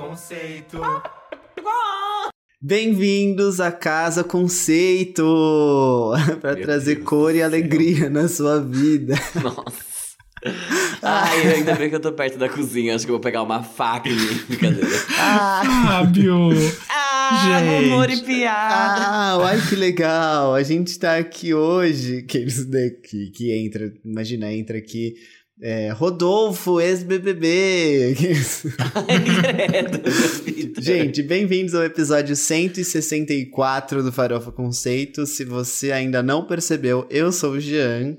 Conceito. Bem-vindos à Casa Conceito! para trazer Deus cor e alegria na sua vida. Nossa. Ai, ainda bem que eu tô perto da cozinha. Acho que eu vou pegar uma faca e brincadeira. Fábio! Ah, Gente. humor e piada. Ah, olha que legal! A gente tá aqui hoje, que eles daqui, que entra, imagina, entra aqui é, Rodolfo, ex-BBB. Gente, bem-vindos ao episódio 164 do Farofa Conceito. Se você ainda não percebeu, eu sou o Jean.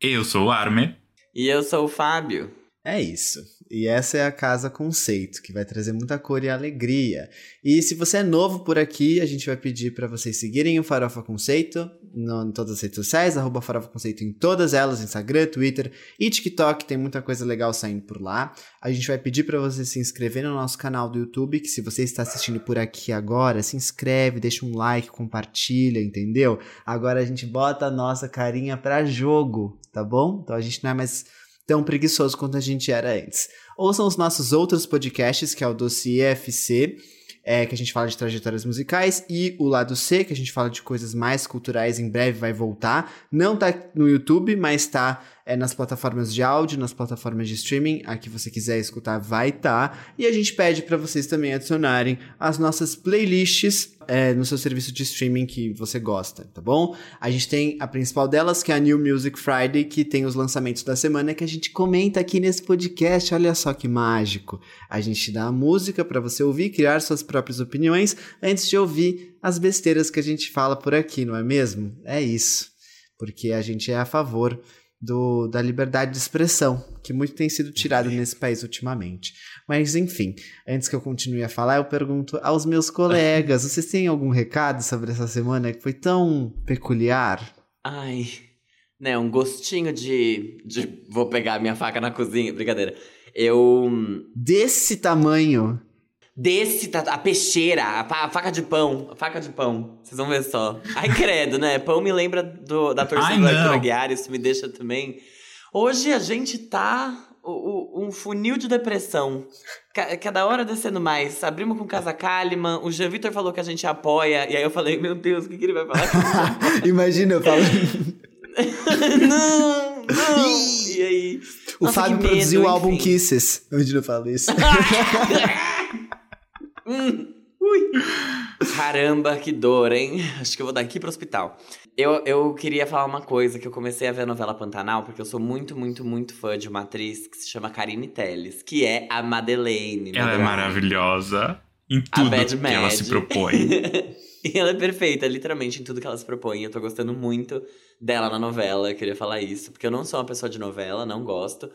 Eu sou o Armer. E eu sou o Fábio. É isso. E essa é a Casa Conceito, que vai trazer muita cor e alegria. E se você é novo por aqui, a gente vai pedir para vocês seguirem o Farofa Conceito no, em todas as redes sociais, arroba Farofa Conceito em todas elas, Instagram, Twitter e TikTok, tem muita coisa legal saindo por lá. A gente vai pedir para você se inscrever no nosso canal do YouTube, que se você está assistindo por aqui agora, se inscreve, deixa um like, compartilha, entendeu? Agora a gente bota a nossa carinha pra jogo, tá bom? Então a gente não é mais tão preguiçoso quanto a gente era antes. Ouçam os nossos outros podcasts, que é o Dossiê FC, é, que a gente fala de trajetórias musicais, e o Lado C, que a gente fala de coisas mais culturais, em breve vai voltar. Não tá no YouTube, mas tá é, nas plataformas de áudio, nas plataformas de streaming, a que você quiser escutar vai estar. Tá. E a gente pede para vocês também adicionarem as nossas playlists é, no seu serviço de streaming que você gosta, tá bom? A gente tem a principal delas, que é a New Music Friday, que tem os lançamentos da semana que a gente comenta aqui nesse podcast. Olha só que mágico. A gente dá a música para você ouvir, criar suas próprias opiniões antes de ouvir as besteiras que a gente fala por aqui, não é mesmo? É isso. Porque a gente é a favor do, da liberdade de expressão, que muito tem sido tirado nesse país ultimamente. Mas enfim, antes que eu continue a falar, eu pergunto aos meus colegas: vocês têm algum recado sobre essa semana que foi tão peculiar? Ai, né, um gostinho de, de... Vou pegar minha faca na cozinha, brincadeira. Eu... Desse tamanho. Desse, a peixeira, a, a faca de pão, a faca de pão. Vocês vão ver só. Ai, credo, né? Pão me lembra do, da torcida Ai, do Arthur. Aguiar, isso me deixa também... Hoje a gente tá... o- o- um funil de depressão. Ca- Cada hora descendo mais. Abrimos com Casa Kalimann, o Jean Vitor falou que a gente apoia, e aí eu falei, meu Deus, o que, que ele vai falar? Imagina, eu falo. não, não! E aí... o Nossa, Fábio medo, produziu o álbum. Kisses. Imagina eu falo isso. Caramba, que dor, hein? Acho que eu vou daqui pro hospital. Eu, eu queria falar uma coisa, que eu comecei a ver a novela Pantanal, porque eu sou muito, muito, muito fã de uma atriz que se chama Karine Telles, que é a Madeleine. Ela é maravilhosa em tudo que ela Mad. se propõe. e ela é perfeita, literalmente, em tudo que ela se propõe. Eu tô gostando muito dela na novela, eu queria falar isso, porque eu não sou uma pessoa de novela, não gosto.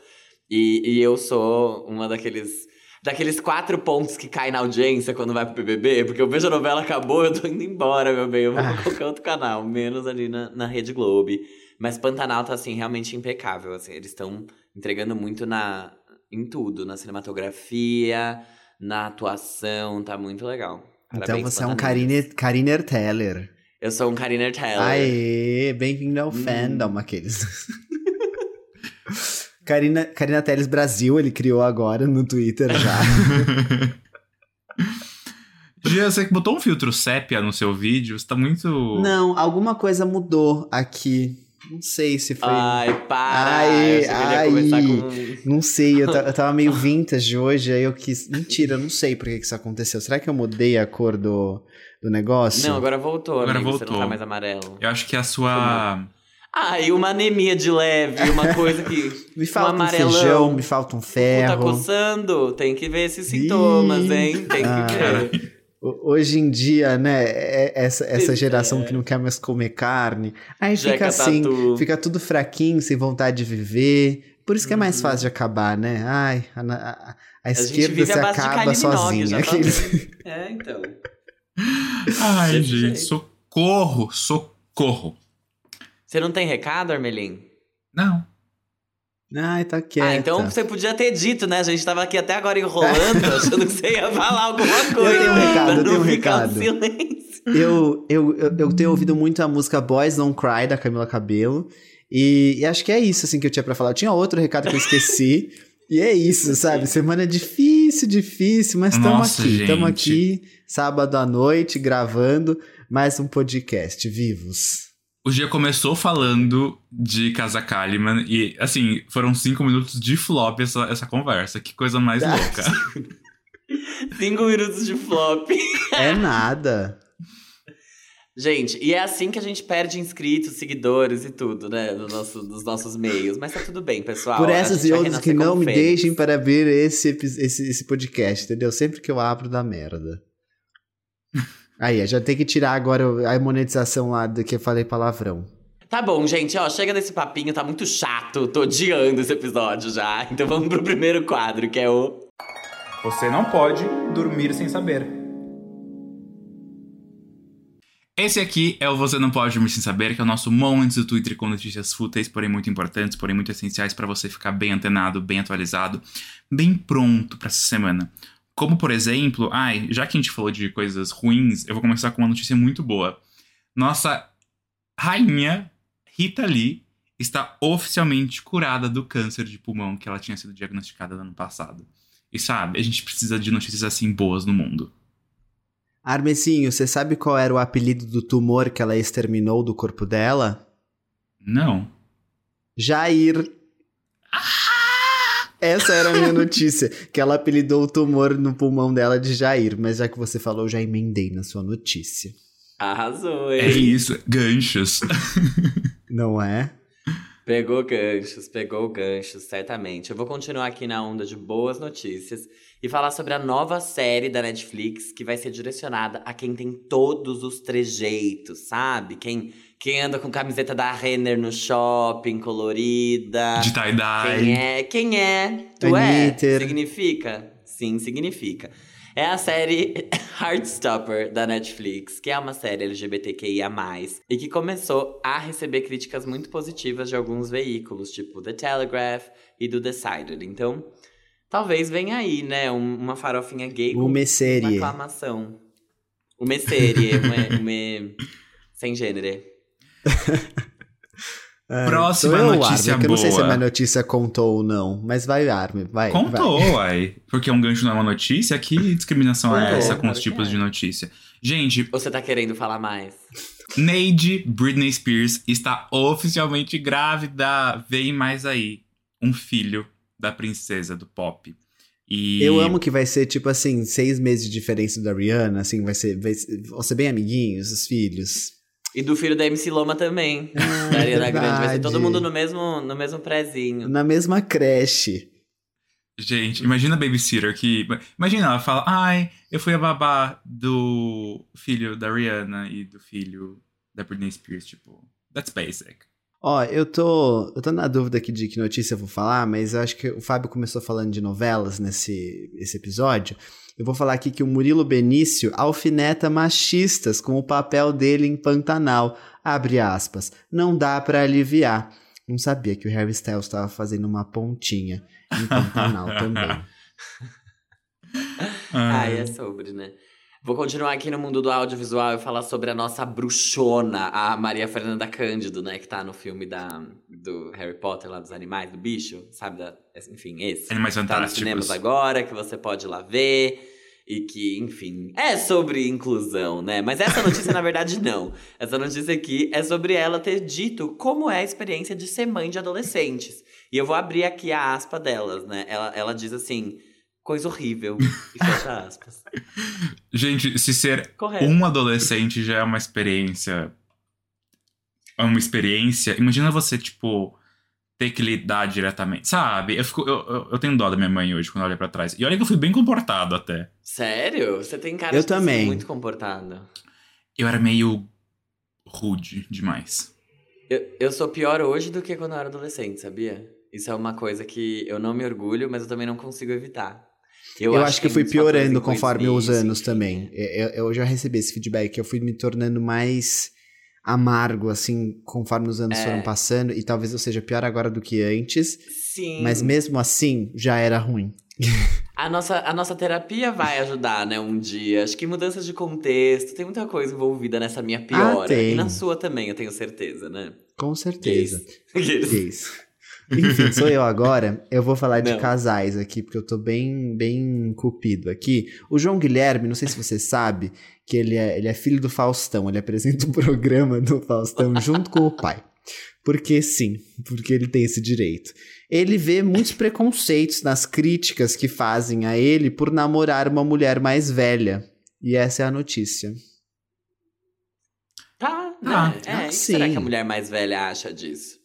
E, e eu sou uma daqueles. Daqueles quatro pontos que cai na audiência quando vai pro BBB, porque eu vejo a novela, acabou, eu tô indo embora, meu bem. Eu vou Ah. pra qualquer outro canal, menos ali na, na Rede Globo. Mas Pantanal tá, assim, realmente impecável, assim. Eles estão entregando muito na, em tudo, na cinematografia, na atuação, tá muito legal. Então Parabéns, você é um. Karine, Kariner Teller. Eu sou um Kariner Teller. Aê, bem-vindo ao Hum. fandom, aqueles. Karina, Karina Teles Brasil, ele criou agora no Twitter já. Gia, você que botou um filtro sépia no seu vídeo, você tá muito. Não, alguma coisa mudou aqui. Não sei se foi. Ai, para! Ai, ai. com... Não sei, eu, eu tava meio vintage hoje, aí eu quis. Mentira, eu não sei por que que isso aconteceu. Será que eu mudei a cor do, do negócio? Não, agora voltou, Agora amigo. Você não voltou. tá mais amarelo. Eu acho que a sua. Ah, e uma anemia de leve, uma coisa que... me falta um, amarelão. feijão, me falta um tá ferro. coçando. Tem que ver esses sintomas, hein? Tem que Ah. ver. Hoje em dia, né, é- é- essa, essa É. geração que não quer mais comer carne, aí fica Jeca assim, tatu. fica tudo fraquinho, sem vontade de viver. Por isso que é mais Uhum. fácil de acabar, né? Ai, a, a- a A esquerda se acaba sozinha. tá Aqueles-. É, então. Ai, gente, socorro, socorro. Você não tem recado, Armelin? Não. Ai, tá quieto. Ah, então você podia ter dito, né? A gente tava aqui até agora enrolando, achando que você ia falar alguma coisa. tenho um recado, eu tenho um recado. silêncio. Eu, eu, eu, eu tenho ouvido muito a música Boys Don't Cry, da Camila Cabello. E, e acho que é isso, assim, que eu tinha pra falar. Eu tinha outro recado que eu esqueci. e é isso, sabe? Semana difícil difícil, difícil, mas estamos aqui. Estamos aqui, sábado à noite, gravando mais um podcast, vivos. O dia começou falando de Casa Kalimann e, assim, foram cinco minutos de flop essa, essa conversa. Que coisa mais louca. Cinco minutos de flop. É nada. Gente, e é assim que a gente perde inscritos, seguidores e tudo, né? No nosso, nos nossos meios. Mas tá tudo bem, pessoal. Por essas e outras que não me fênix. deixem para ver esse, esse, esse podcast, entendeu? Sempre que eu abro, dá merda. Aí, já tem que tirar agora a monetização lá do que eu falei palavrão. Tá bom, gente, ó, chega desse papinho, tá muito chato. Tô odiando esse episódio já. Então vamos pro primeiro quadro, que é o. Você não pode dormir sem saber. Esse aqui é o Você Não Pode Dormir Sem Saber, que é o nosso momento do Twitter com notícias fúteis, porém muito importantes, porém muito essenciais pra você ficar bem antenado, bem atualizado, bem pronto pra essa semana. Como, por exemplo, ai, já que a gente falou de coisas ruins, eu vou começar com uma notícia muito boa. Nossa rainha Rita Lee está oficialmente curada do câncer de pulmão que ela tinha sido diagnosticada no ano passado. E sabe, a gente precisa de notícias assim boas no mundo. Armecinho, você sabe qual era o apelido do tumor que ela exterminou do corpo dela? Não. Jair. Essa era a minha notícia, que ela apelidou o tumor no pulmão dela de Jair, mas já que você falou, eu já emendei na sua notícia. Arrasou, É hein? isso, ganchos. Não é? Pegou ganchos, pegou ganchos, certamente. Eu vou continuar aqui na onda de boas notícias e falar sobre a nova série da Netflix que vai ser direcionada a quem tem todos os trejeitos, sabe? Quem, quem anda com camiseta da Renner no shopping, colorida. De tie-dye. Quem é? Quem é? Tu Anitter. é? Significa? Sim, significa. É a série Heartstopper da Netflix, que é uma série LGBTQIA+, e que começou a receber críticas muito positivas de alguns veículos, tipo The Telegraph e do Decided. Então, talvez venha aí, né, um- uma farofinha gay com Uma aclamação. Uma série, uma, uma... sem gênero. Ah, Próxima eu, notícia Armin, que eu não sei se a boa. minha notícia contou ou não, mas vai, Armin, vai. Contou, vai. uai. Porque um gancho não é uma notícia? Que discriminação é Contou, essa com os tipos é. de notícia? Gente, você tá querendo falar mais? Neide Britney Spears está oficialmente grávida. Vem mais aí. Um filho da princesa do pop. E Eu amo que vai ser, tipo assim, seis meses de diferença da Rihanna, assim, vai ser, vai ser, vão ser bem amiguinhos, os filhos. E do filho da MC Loma também. Ah, da Ariana Grande. Vai ser todo mundo no mesmo, no mesmo prézinho. Na mesma creche. Gente, imagina a babysitter que. Imagina, ela fala: Ai, eu fui a babá do filho da Rihanna e do filho da Britney Spears. Tipo, that's basic. Ó, eu tô, eu tô na dúvida aqui de que notícia eu vou falar, mas eu acho que o Fábio começou falando de novelas nesse esse episódio. Eu vou falar aqui que o Murilo Benício alfineta machistas com o papel dele em Pantanal. Abre aspas. Não dá pra aliviar. Não sabia que o Harry Styles estava fazendo uma pontinha em Pantanal também. Ah, é sobre, né? Vou continuar aqui no mundo do audiovisual e falar sobre a nossa bruxona, a Maria Fernanda Cândido, né? Que tá no filme da, do Harry Potter, lá dos animais, do bicho, sabe? Da, enfim, esse. Animais Tá nos Fantásticos. cinemas agora, que você pode ir lá ver. E que, enfim, é sobre inclusão, né? Mas essa notícia, na verdade, não. Essa notícia aqui é sobre ela ter dito como é a experiência de ser mãe de adolescentes. E eu vou abrir aqui a aspa delas, né? Ela, ela diz assim: coisa horrível. E fecha aspas. Gente, se ser Correto. um adolescente já é uma experiência. É uma experiência. Imagina você, tipo, ter que lidar diretamente. Sabe? Eu, fico, eu, eu, eu tenho dó da minha mãe hoje quando eu olho pra trás. E olha que eu fui bem comportado até. Sério? Você tem cara Eu de sido também. muito comportado. Eu era meio rude demais. Eu, eu sou pior hoje do que quando eu era adolescente, sabia? Isso é uma coisa que eu não me orgulho, mas eu também não consigo evitar. Eu, acho que eu fui piorando conforme os anos também. Eu, eu já recebi esse feedback. Eu fui me tornando mais amargo, assim, conforme os anos É. foram passando. E talvez eu seja pior agora do que antes. Sim. Mas mesmo assim, já era ruim. A nossa, a nossa terapia vai ajudar, né, um dia. Acho que mudanças de contexto, tem muita coisa envolvida nessa minha piora. tem. E na sua também, eu tenho certeza, né? Com certeza. Gays. Gays. Enfim, sou eu agora. Eu vou falar de Não. casais aqui, porque eu tô bem, bem cupido aqui. O João Guilherme, não sei se você sabe, que ele é, ele é filho do Faustão. Ele apresenta o programa do Faustão junto com o pai. Porque sim, porque ele tem esse direito. Ele vê muitos preconceitos nas críticas que fazem a ele por namorar uma mulher mais velha. E essa é a notícia. Tá, né? Ah, é, ah, e o que será que a mulher mais velha acha disso?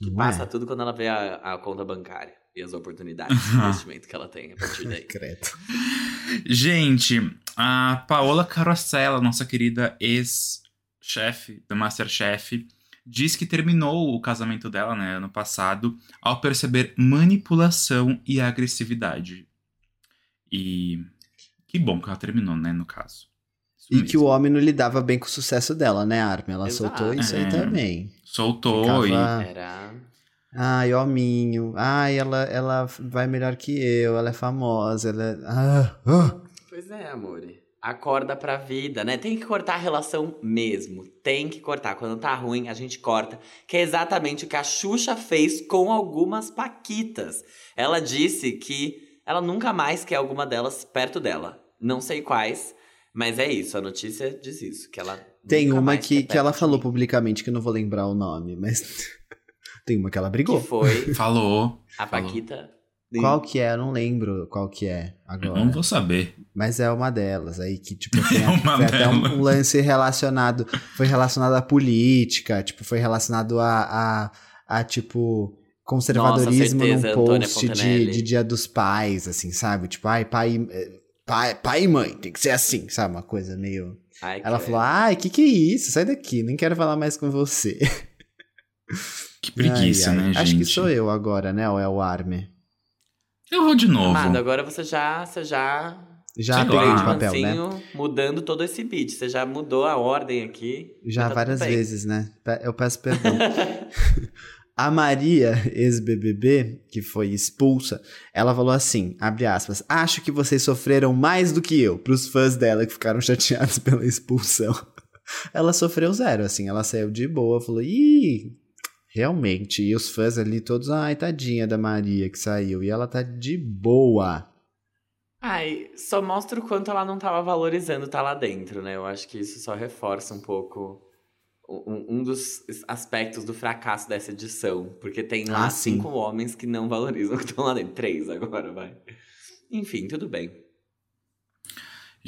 Não Passa é? tudo quando ela vê a, a conta bancária e as oportunidades de investimento que ela tem a partir daí. Credo. Gente, a Paola Carosella, nossa querida ex-chefe do Masterchef, diz que terminou o casamento dela, né, ano passado, ao perceber manipulação e agressividade. E que bom que ela terminou, né, no caso. Isso E que o mesmo. homem não lidava bem com o sucesso dela, né, Armin? Ela Exato. soltou isso aí É. também. Soltou e Ficava, Era. Ai, hominho. Ai, ela, ela vai melhor que eu. Ela é famosa. Ela é... Ah, ah. Pois é, amor. Acorda pra vida, né? Tem que cortar a relação mesmo. Tem que cortar. Quando tá ruim, a gente corta. Que é exatamente o que a Xuxa fez com algumas Paquitas. Ela disse que ela nunca mais quer alguma delas perto dela. Não sei quais, mas é isso. A notícia diz isso. Que ela Tem nunca uma que, que ela falou publicamente, que eu não vou lembrar o nome, mas tem uma que ela brigou. Que foi falou. a Falou. Paquita. Qual que é? Eu não lembro qual que é Eu agora. não vou saber. Mas é uma delas aí que, tipo, tem, É uma foi até um, um lance relacionado. Foi relacionado à política, tipo, foi relacionado a, a, a tipo, conservadorismo certeza, num post de, de Dia dos Pais, assim, sabe? Tipo, ai, pai, eh, pai, pai e mãe, tem que ser assim, sabe? Uma coisa meio. Ai, Ela falou: ai, que que é isso? Sai daqui, nem quero falar mais com você. Que preguiça, Ai, ai. né, gente? Acho que sou eu agora, né? Ou é o Arme? Eu vou de novo. Amado, agora você já, você já Já peguei de papel, né? Mudando todo esse beat. Você já mudou a ordem aqui. Já tá várias vezes, né? Eu peço perdão. A Maria, ex-BBB, que foi expulsa, ela falou assim, abre aspas, acho que vocês sofreram mais do que eu, pros fãs dela que ficaram chateados pela expulsão. Ela sofreu zero, assim, ela saiu de boa, falou, ih, realmente, e os fãs ali todos, ai, tadinha da Maria que saiu, e ela tá de boa. Ai, só mostra o quanto ela não tava valorizando estar lá dentro, né? Eu acho que isso só reforça um pouco um, dos aspectos do fracasso dessa edição. Porque tem lá Ah, cinco homens que não valorizam que estão lá dentro. Três agora, vai. Enfim, tudo bem.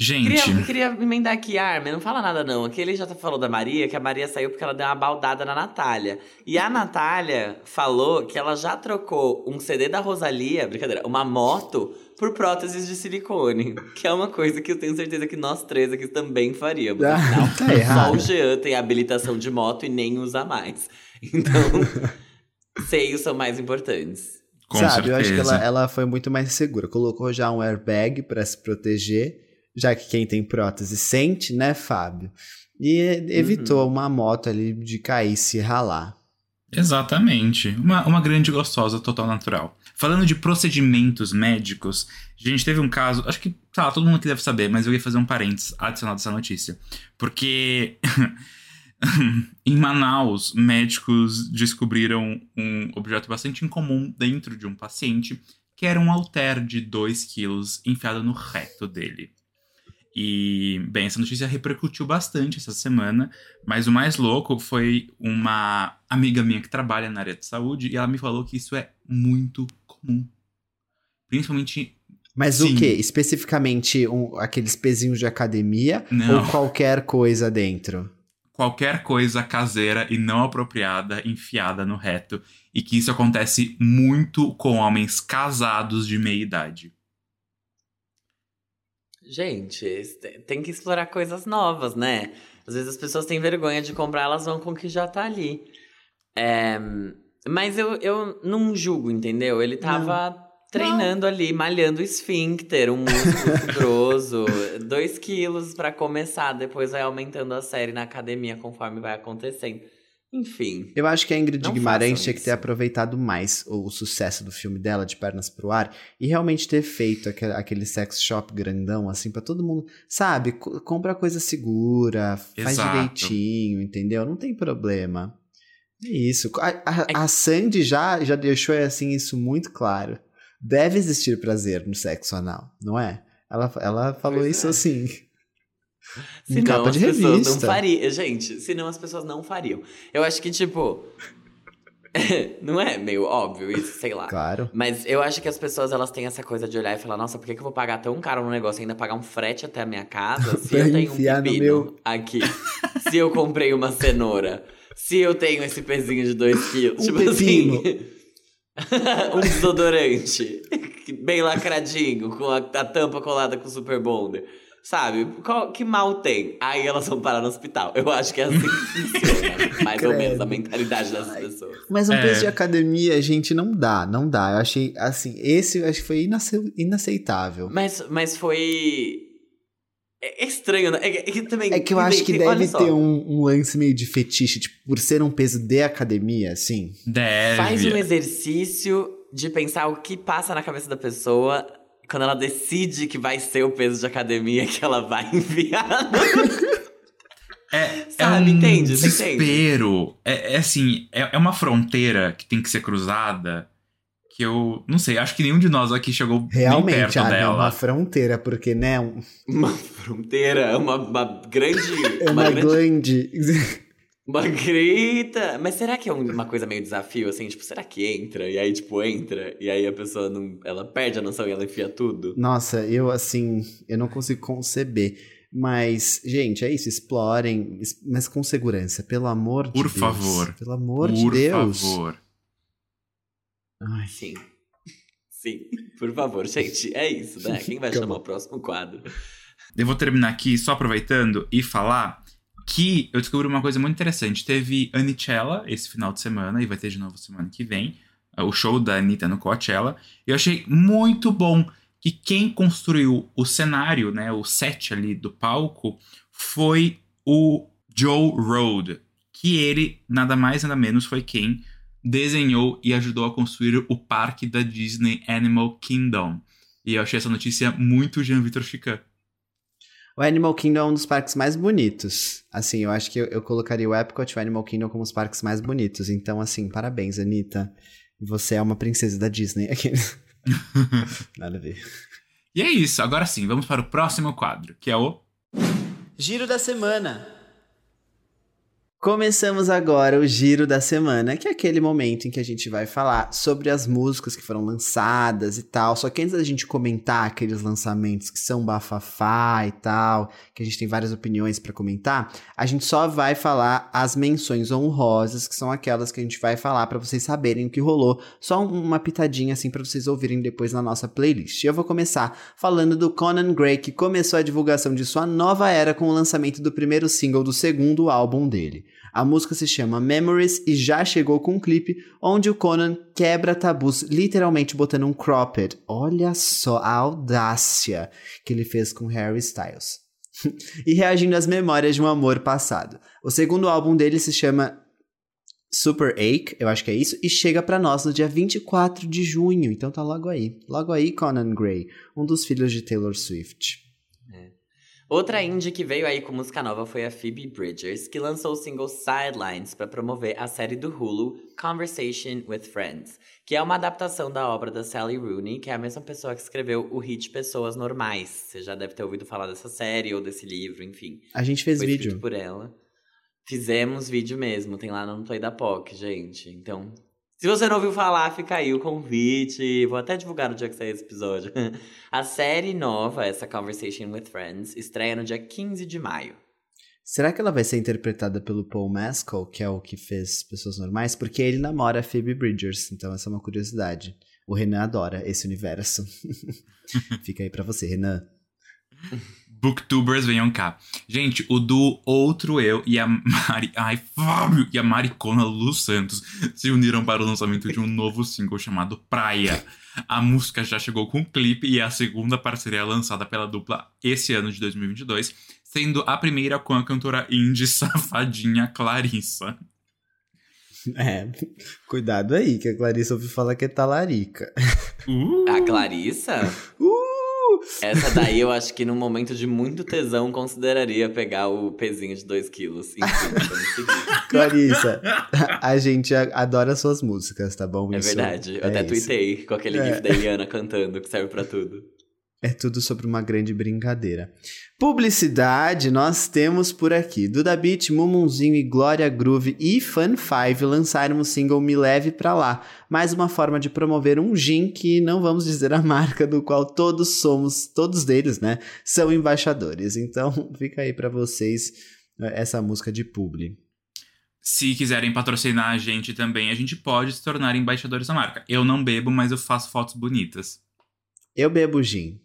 Gente, Queria, queria emendar aqui, Armin, não fala nada não. Aqui ele já falou da Maria, que a Maria saiu porque ela deu uma baldada na Natália. E a Natália falou que ela já trocou um CD da Rosalia, brincadeira, uma moto, por próteses de silicone. Que é uma coisa que eu tenho certeza que nós três aqui também faríamos. Ah, Afinal, tá só errado. o Jean tem habilitação de moto e nem usa mais. Então, seios são mais importantes. com Sabe, certeza. eu acho que ela, ela foi muito mais segura. Colocou já um airbag pra se proteger, já que quem tem prótese sente, né, Fábio? E evitou Uhum. uma moto ali de cair e se ralar. Exatamente. Uma, uma grande gostosa total natural. Falando de procedimentos médicos, a gente teve um caso, acho que, lá, todo mundo aqui deve saber, mas eu ia fazer um parênteses adicionado a essa notícia. Porque em Manaus, médicos descobriram um objeto bastante incomum dentro de um paciente, que era um halter de 2 quilos enfiado no reto dele. E, bem, essa notícia repercutiu bastante essa semana, mas o mais louco foi uma amiga minha que trabalha na área de saúde e ela me falou que isso é muito comum. Principalmente. Mas Sim. o que? Especificamente um- aqueles pezinhos de academia Não. ou qualquer coisa dentro? Qualquer coisa caseira e não apropriada enfiada no reto. E que isso acontece muito com homens casados de meia idade. Gente, tem que explorar coisas novas, né? Às vezes as pessoas têm vergonha de comprar, elas vão com o que já tá ali. É, mas eu, eu não julgo, entendeu? Ele tava treinando ali, malhando o esfíncter, um músculo fibroso, dois quilos pra começar, depois vai aumentando a série na academia conforme vai acontecendo. Enfim. Eu acho que a Ingrid Guimarães tinha que ter aproveitado mais o, o sucesso do filme dela, de pernas pro ar, e realmente ter feito aquele, aquele sex shop grandão, assim, pra todo mundo. Sabe? Co- compra coisa segura, faz Exato. direitinho, entendeu? Não tem problema. Isso. A, a, a Sandy já, já deixou assim isso muito claro. Deve existir prazer no sexo anal, não é? Ela, ela falou Pois isso é. assim. Senão capa as de pessoas não revista. fariam. Gente, senão as pessoas não fariam. Eu acho que, tipo. não é meio óbvio isso, sei lá. Claro. Mas eu acho que as pessoas elas têm essa coisa de olhar e falar, nossa, por que, que eu vou pagar tão caro no negócio e ainda pagar um frete até a minha casa se eu tenho um pepino meu- aqui? se eu comprei uma cenoura? Se eu tenho esse pezinho de 2 quilos? Um tipo pepino. assim. um desodorante bem lacradinho, com a, a tampa colada com super bonder. Sabe? Qual, que mal tem? Aí elas vão parar no hospital. Eu acho que é assim que funciona. Mais ou menos a mentalidade dessas pessoas. Mas um É. peso de academia, gente, não dá, não dá. Eu achei, assim, esse eu acho que foi inace- inaceitável. Mas, mas foi. É é estranho, né? É, que- é que também. É que eu acho que tem- deve ter um, um lance meio de fetiche, tipo, por ser um peso de academia, assim. Deve. Faz um exercício de pensar o que passa na cabeça da pessoa quando ela decide que vai ser o peso de academia que ela vai enviar. É, Sabe, é um entende? Desespero. É, é assim, é, é uma fronteira que tem que ser cruzada que eu não sei, acho que nenhum de nós aqui chegou nem Realmente, perto não, dela. uma fronteira, porque, né, um- uma fronteira, uma, uma grande. é uma uma grande glande. Uma grita! Mas será que é um- uma coisa meio desafio, assim? Tipo, será que entra? E aí, tipo, entra. E aí a pessoa não. Ela perde a noção e ela enfia tudo. Nossa, eu, assim, eu não consigo conceber. Mas, gente, é isso, explorem, mas com segurança, pelo amor de Por Deus. favor. Pelo amor Por de Deus. favor. Ai, Sim. Sim. Por favor, gente. É isso, né? Quem vai Acabou. chamar o próximo quadro? Eu vou terminar aqui só aproveitando e falar que eu descobri uma coisa muito interessante. Teve Anichella esse final de semana e vai ter de novo semana que vem. uh, O show da Anitta no Coachella. Eu achei muito bom que quem construiu o cenário, né, o set ali do palco, foi o Joe Road. Que ele, nada mais nada menos, foi quem desenhou e ajudou a construir o parque da Disney Animal Kingdom. E eu achei essa notícia muito Jean Vitor Chican. O Animal Kingdom é um dos parques mais bonitos. Assim, eu acho que eu, eu colocaria o Epcot e o Animal Kingdom como os parques mais bonitos. Então, assim, parabéns, Anitta. Você é uma princesa da Disney. Aqui. Nada a ver. E é isso, agora sim, vamos para o próximo quadro, que é o. Giro da semana. Começamos agora o Giro da Semana, que é aquele momento em que a gente vai falar sobre as músicas que foram lançadas e tal. Só que antes da gente comentar aqueles lançamentos que são bafafá e tal, que a gente tem várias opiniões pra comentar, a gente só vai falar as menções honrosas, que são aquelas que a gente vai falar pra vocês saberem o que rolou. Só um- uma pitadinha assim pra vocês ouvirem depois na nossa playlist. Eu vou começar falando do Conan Gray, que começou a divulgação de sua nova era com o lançamento do primeiro single do segundo álbum dele. A música se chama Memories e já chegou com um clipe onde o Conan quebra tabus, literalmente botando um cropped. Olha só a audácia que ele fez com Harry Styles. e reagindo às memórias de um amor passado. O segundo álbum dele se chama Super Ache, eu acho que é isso, e chega pra nós no dia 24 de junho, então tá logo aí. Logo aí, Conan Gray, um dos filhos de Taylor Swift. Outra indie que veio aí com música nova foi a Phoebe Bridgers, que lançou o single Sidelines para promover a série do Hulu Conversation with Friends, que é uma adaptação da obra da Sally Rooney, que é a mesma pessoa que escreveu o hit Pessoas Normais. Você já deve ter ouvido falar dessa série ou desse livro, enfim. A gente fez Foi vídeo. por ela. Fizemos vídeo mesmo, tem lá no Play da POC, gente. Então, se você não ouviu falar, fica aí o convite. Vou até divulgar no dia que sair esse episódio. A série nova, essa Conversation with Friends, estreia no dia 15 de maio. Será que ela vai ser interpretada pelo Paul Mescal, que é o que fez Pessoas Normais? Porque ele namora a Phoebe Bridgers, então essa é uma curiosidade. O Renan adora esse universo. Fica aí pra você, Renan. Booktubers venham cá. Gente, o do Outro Eu e a Mari. Ai, Fábio! E a Maricona Lu Santos se uniram para o lançamento de um novo single chamado Praia. A música já chegou com um clipe e é a segunda parceria lançada pela dupla esse ano de 2022, sendo a primeira com a cantora indie safadinha Clarissa. É, cuidado aí, que a Clarissa ouviu falar que é talarica. Uh! A Clarissa? Uh! Essa daí eu acho que num momento de muito tesão consideraria pegar o pezinho de 2 quilos. Enfim. Clarissa, a gente adora suas músicas, tá bom? É Isso verdade. Eu é até isso. tuitei com aquele É. gif da Eliana cantando, que serve pra tudo. É tudo sobre uma grande brincadeira. Publicidade, nós temos por aqui. Duda Beat, Mumunzinho e Glória Groove e Fun 5 lançaram o single Me Leve Pra Lá. Mais uma forma de promover um gin que não vamos dizer a marca do qual todos somos, todos deles, né, são embaixadores. Então fica aí pra vocês eh, essa música de publi. Se quiserem patrocinar a gente também, a gente pode se tornar embaixadores da marca. Eu não bebo, mas eu faço fotos bonitas. Eu bebo gin.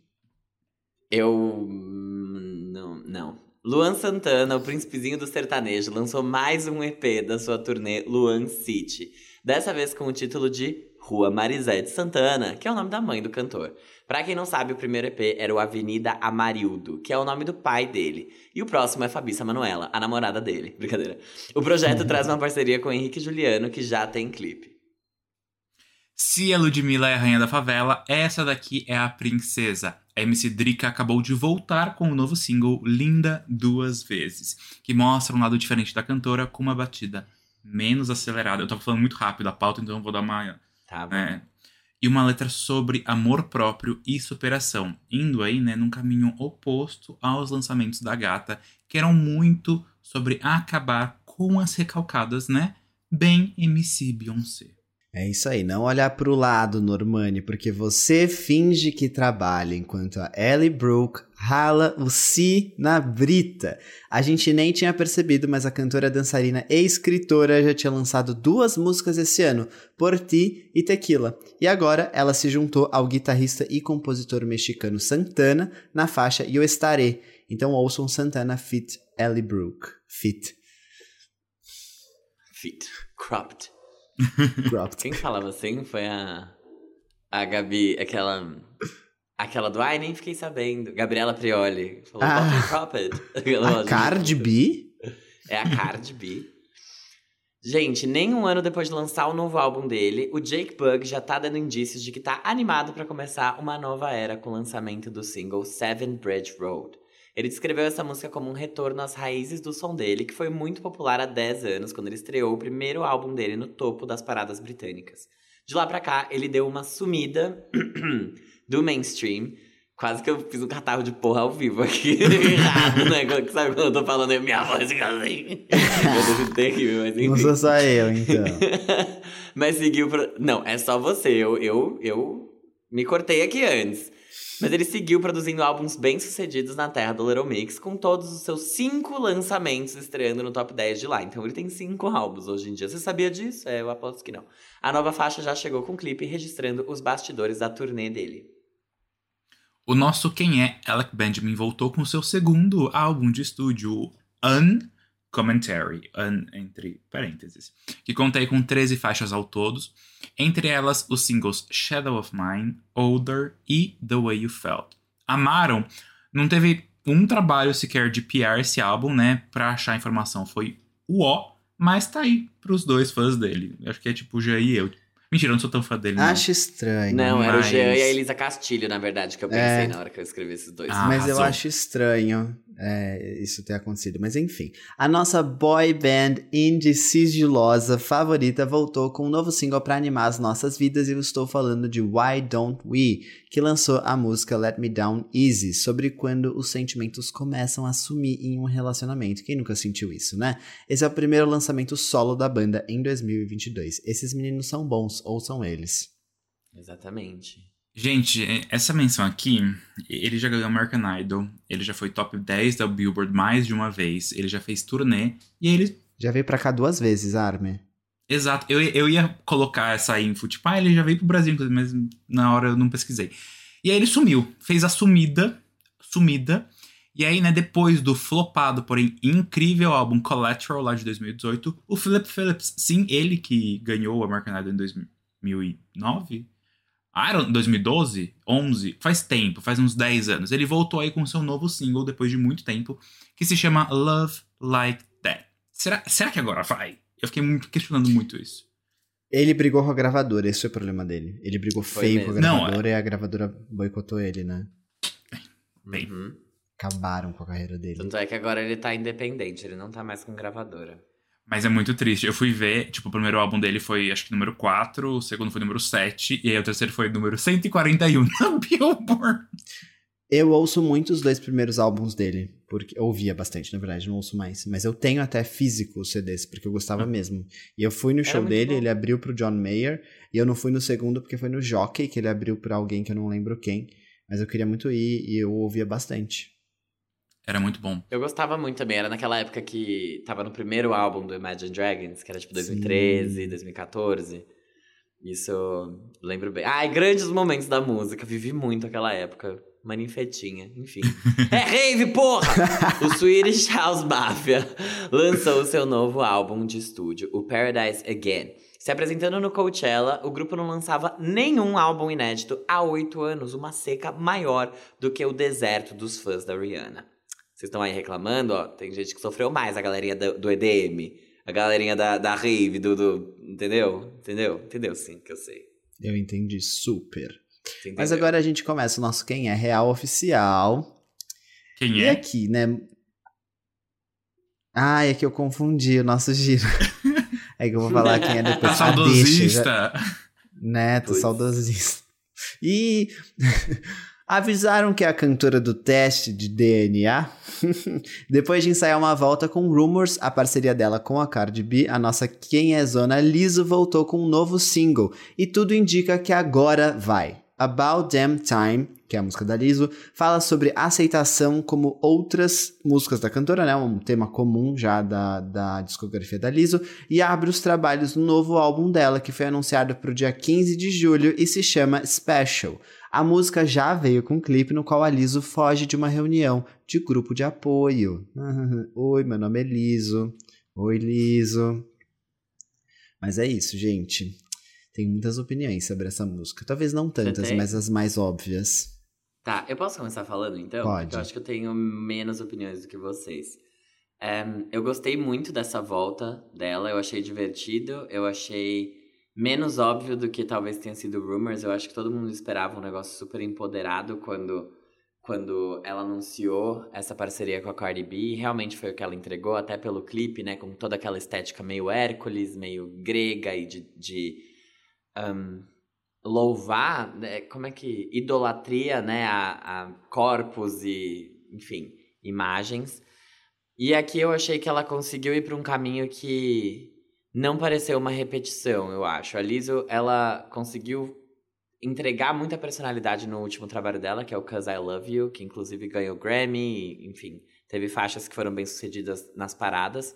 Eu. hum, Não, não. Luan Santana, o príncipezinho do sertanejo, lançou mais um EP da sua turnê Luan City. Dessa vez com o título de Rua Marisete Santana, que é o nome da mãe do cantor. Pra quem não sabe, o primeiro EP era o Avenida Amarildo, que é o nome do pai dele. E o próximo é Fabícia Manuela, a namorada dele. Brincadeira. O projeto traz uma parceria com Henrique Juliano, que já tem clipe. Se a Ludmilla é a rainha da favela, essa daqui é a princesa. A MC Drica acabou de voltar com o novo single Linda Duas Vezes, que mostra um lado diferente da cantora com uma batida menos acelerada. Eu tava falando muito rápido a pauta, então eu vou dar uma. Tá bom. né, e uma letra sobre amor próprio e superação, indo aí, né, num caminho oposto aos lançamentos da gata, que eram muito sobre acabar com as recalcadas, né? Bem MC Beyoncé. É isso aí, não olhar pro lado, Normani, porque você finge que trabalha, enquanto a Ellie Brooke rala o si na brita. A gente nem tinha percebido, mas a cantora, dançarina e escritora já tinha lançado duas músicas esse ano, Por Ti e Tequila. E agora ela se juntou ao guitarrista e compositor mexicano Santana na faixa Eu Estaré. Então ouçam Santana Fit Ellie Brooke. Fit. Fit. Cropped. Cropped. Quem falava assim foi a. A Gabi, aquela. Aquela do Ai, nem fiquei sabendo. Gabriela Prioli. Falou, Ah. cropped. Aquela A Cardi B? É a Cardi B. Gente, nem um ano depois de lançar o novo álbum dele, o Jake Bug já tá dando indícios de que tá animado pra começar uma nova era com o lançamento do single Seven Bridge Road. Ele descreveu essa música como um retorno às raízes do som dele, que foi muito popular há 10 anos, quando ele estreou o primeiro álbum dele no topo das paradas britânicas. De lá pra cá, ele deu uma sumida do mainstream. Quase que eu fiz um catarro de porra ao vivo aqui. Errado, né? Sabe quando eu tô falando, minha voz fica assim. Eu devo ter aqui, mas enfim. Não sou só eu, então. Mas seguiu pro... Não, é só você. Eu, eu, eu me cortei aqui antes. Mas ele seguiu produzindo álbuns bem-sucedidos na terra do Little Mix, com todos os seus cinco lançamentos estreando no top 10 de lá. Então ele tem cinco álbuns hoje em dia. Você sabia disso? É, eu aposto que não. A nova faixa já chegou com o clipe registrando os bastidores da turnê dele. O nosso Quem é, Alec Benjamin, voltou com seu segundo álbum de estúdio, Un Commentary, Un entre parênteses, que conta aí com 13 faixas ao todo, entre elas os singles Shadow of Mine, Older e The Way You Felt. Amaram, não teve um trabalho sequer de PR esse álbum, né, pra achar informação, foi o ó, mas tá aí pros dois fãs dele. Acho que é tipo o Jean e eu. Mentira, eu não sou tão fã dele, não. Acho estranho. Não, era o mas- Jean e a Elisa Castilho, na verdade, que eu pensei É. na hora que eu escrevi esses dois. Ah, Mas eu acho estranho é, isso ter acontecido. Mas enfim. A nossa boy band indie sigilosa favorita voltou com um novo single para animar as nossas vidas e eu estou falando de Why Don't We, que lançou a música Let Me Down Easy, sobre quando os sentimentos começam a sumir em um relacionamento. Quem nunca sentiu isso, né? Esse é o primeiro lançamento solo da banda em 2022. Esses meninos são bons, ouçam eles. Exatamente. Gente, é, essa menção aqui, ele já ganhou American Idol, ele já foi top 10 da Billboard mais de uma vez, ele já fez turnê, e ele. Já veio pra cá duas vezes, Armin. Exato, eu, eu ia colocar essa info, tipo, ah, ele já veio pro Brasil, mas na hora eu não pesquisei. E aí ele sumiu, fez a sumida, sumida, e aí, né, depois do flopado, porém incrível álbum Collateral, lá de 2018, o Philip Phillips, sim, ele que ganhou o American Idol em 2009? Ah, era 2012? 11? Faz tempo, faz uns 10 anos. Ele voltou aí com seu novo single depois de muito tempo, que se chama Love Like That. Será, será que agora vai? Eu fiquei muito, questionando muito isso. Ele brigou com a gravadora, esse foi o problema dele. Ele brigou Foi feio com a mesmo. Não, gravadora e a gravadora boicotou ele, né? bem. Uhum. Acabaram com a carreira dele. Tanto é que agora ele tá independente, ele não tá mais com gravadora. Mas é muito triste. Eu fui ver, tipo, o primeiro álbum dele foi, acho que número 4, o segundo foi número 7, e aí o terceiro foi número 141 na Billboard. Eu ouço muito os dois primeiros álbuns dele, porque eu ouvia bastante, na verdade, não ouço mais. Mas eu tenho até físico os CDs, porque eu gostava mesmo. E eu fui no Era show dele, bom. ele abriu pro John Mayer, e eu não fui no segundo porque foi no Jockey, que ele abriu pra alguém que eu não lembro quem. Mas eu queria muito ir e eu ouvia bastante. Era muito bom. Eu gostava muito também, era naquela época que tava no primeiro álbum do Imagine Dragons, que era tipo 2013, Sim. 2014. Isso eu lembro bem. Ai, grandes momentos da música, vivi muito aquela época. Maninfetinha, enfim. é rave, porra! o Swedish House Mafia lançou o seu novo álbum de estúdio, o Paradise Again. Se apresentando no Coachella, o grupo não lançava nenhum álbum inédito há oito anos, uma seca maior do que o deserto dos fãs da Rihanna. Vocês estão aí reclamando, ó. Tem gente que sofreu mais, a galerinha do, do EDM, a galerinha da, da rave, do, do. Entendeu? Entendeu? Entendeu sim, que eu sei. Eu entendi super. Mas agora a gente começa o nosso Quem é Real Oficial. Quem E é? aqui, né? Ah, é que eu confundi o nosso giro. é que eu vou falar quem é depois. A Ah, deixa, já- saudosista. Né, tô Putz. saudosista. E avisaram que é a cantora do teste de DNA, depois de ensaiar uma volta com Rumors, a parceria dela com a Cardi B, a nossa Quem é Zona Liso voltou com um novo single. E tudo indica que agora vai. About Damn Time, que é a música da Liso, fala sobre aceitação como outras músicas da cantora, né? Um tema comum já da, da discografia da Liso, e abre os trabalhos do novo álbum dela, que foi anunciado para o dia 15 de julho e se chama Special. A música já veio com um clipe no qual a Liso foge de uma reunião de grupo de apoio. Oi, meu nome é Liso. Oi, Liso. Mas é isso, gente. Tem muitas opiniões sobre essa música. Talvez não tantas, mas as mais óbvias. Tá, eu posso começar falando então? Pode. Porque eu acho que eu tenho menos opiniões do que vocês. Em, eu gostei muito dessa volta dela, eu achei divertido, eu achei menos óbvio do que talvez tenha sido Rumors. Eu acho que todo mundo esperava um negócio super empoderado quando, quando ela anunciou essa parceria com a Cardi B. E realmente foi o que ela entregou, até pelo clipe, né? Com toda aquela estética meio Hércules, meio grega e de. de um, louvar, né, como é que idolatria, né, a, a corpos e, enfim, imagens. E aqui eu achei que ela conseguiu ir para um caminho que não pareceu uma repetição, eu acho. A Lizzo, ela conseguiu entregar muita personalidade no último trabalho dela, que é o Cause I Love You, que inclusive ganhou Grammy, e, enfim, teve faixas que foram bem sucedidas nas paradas.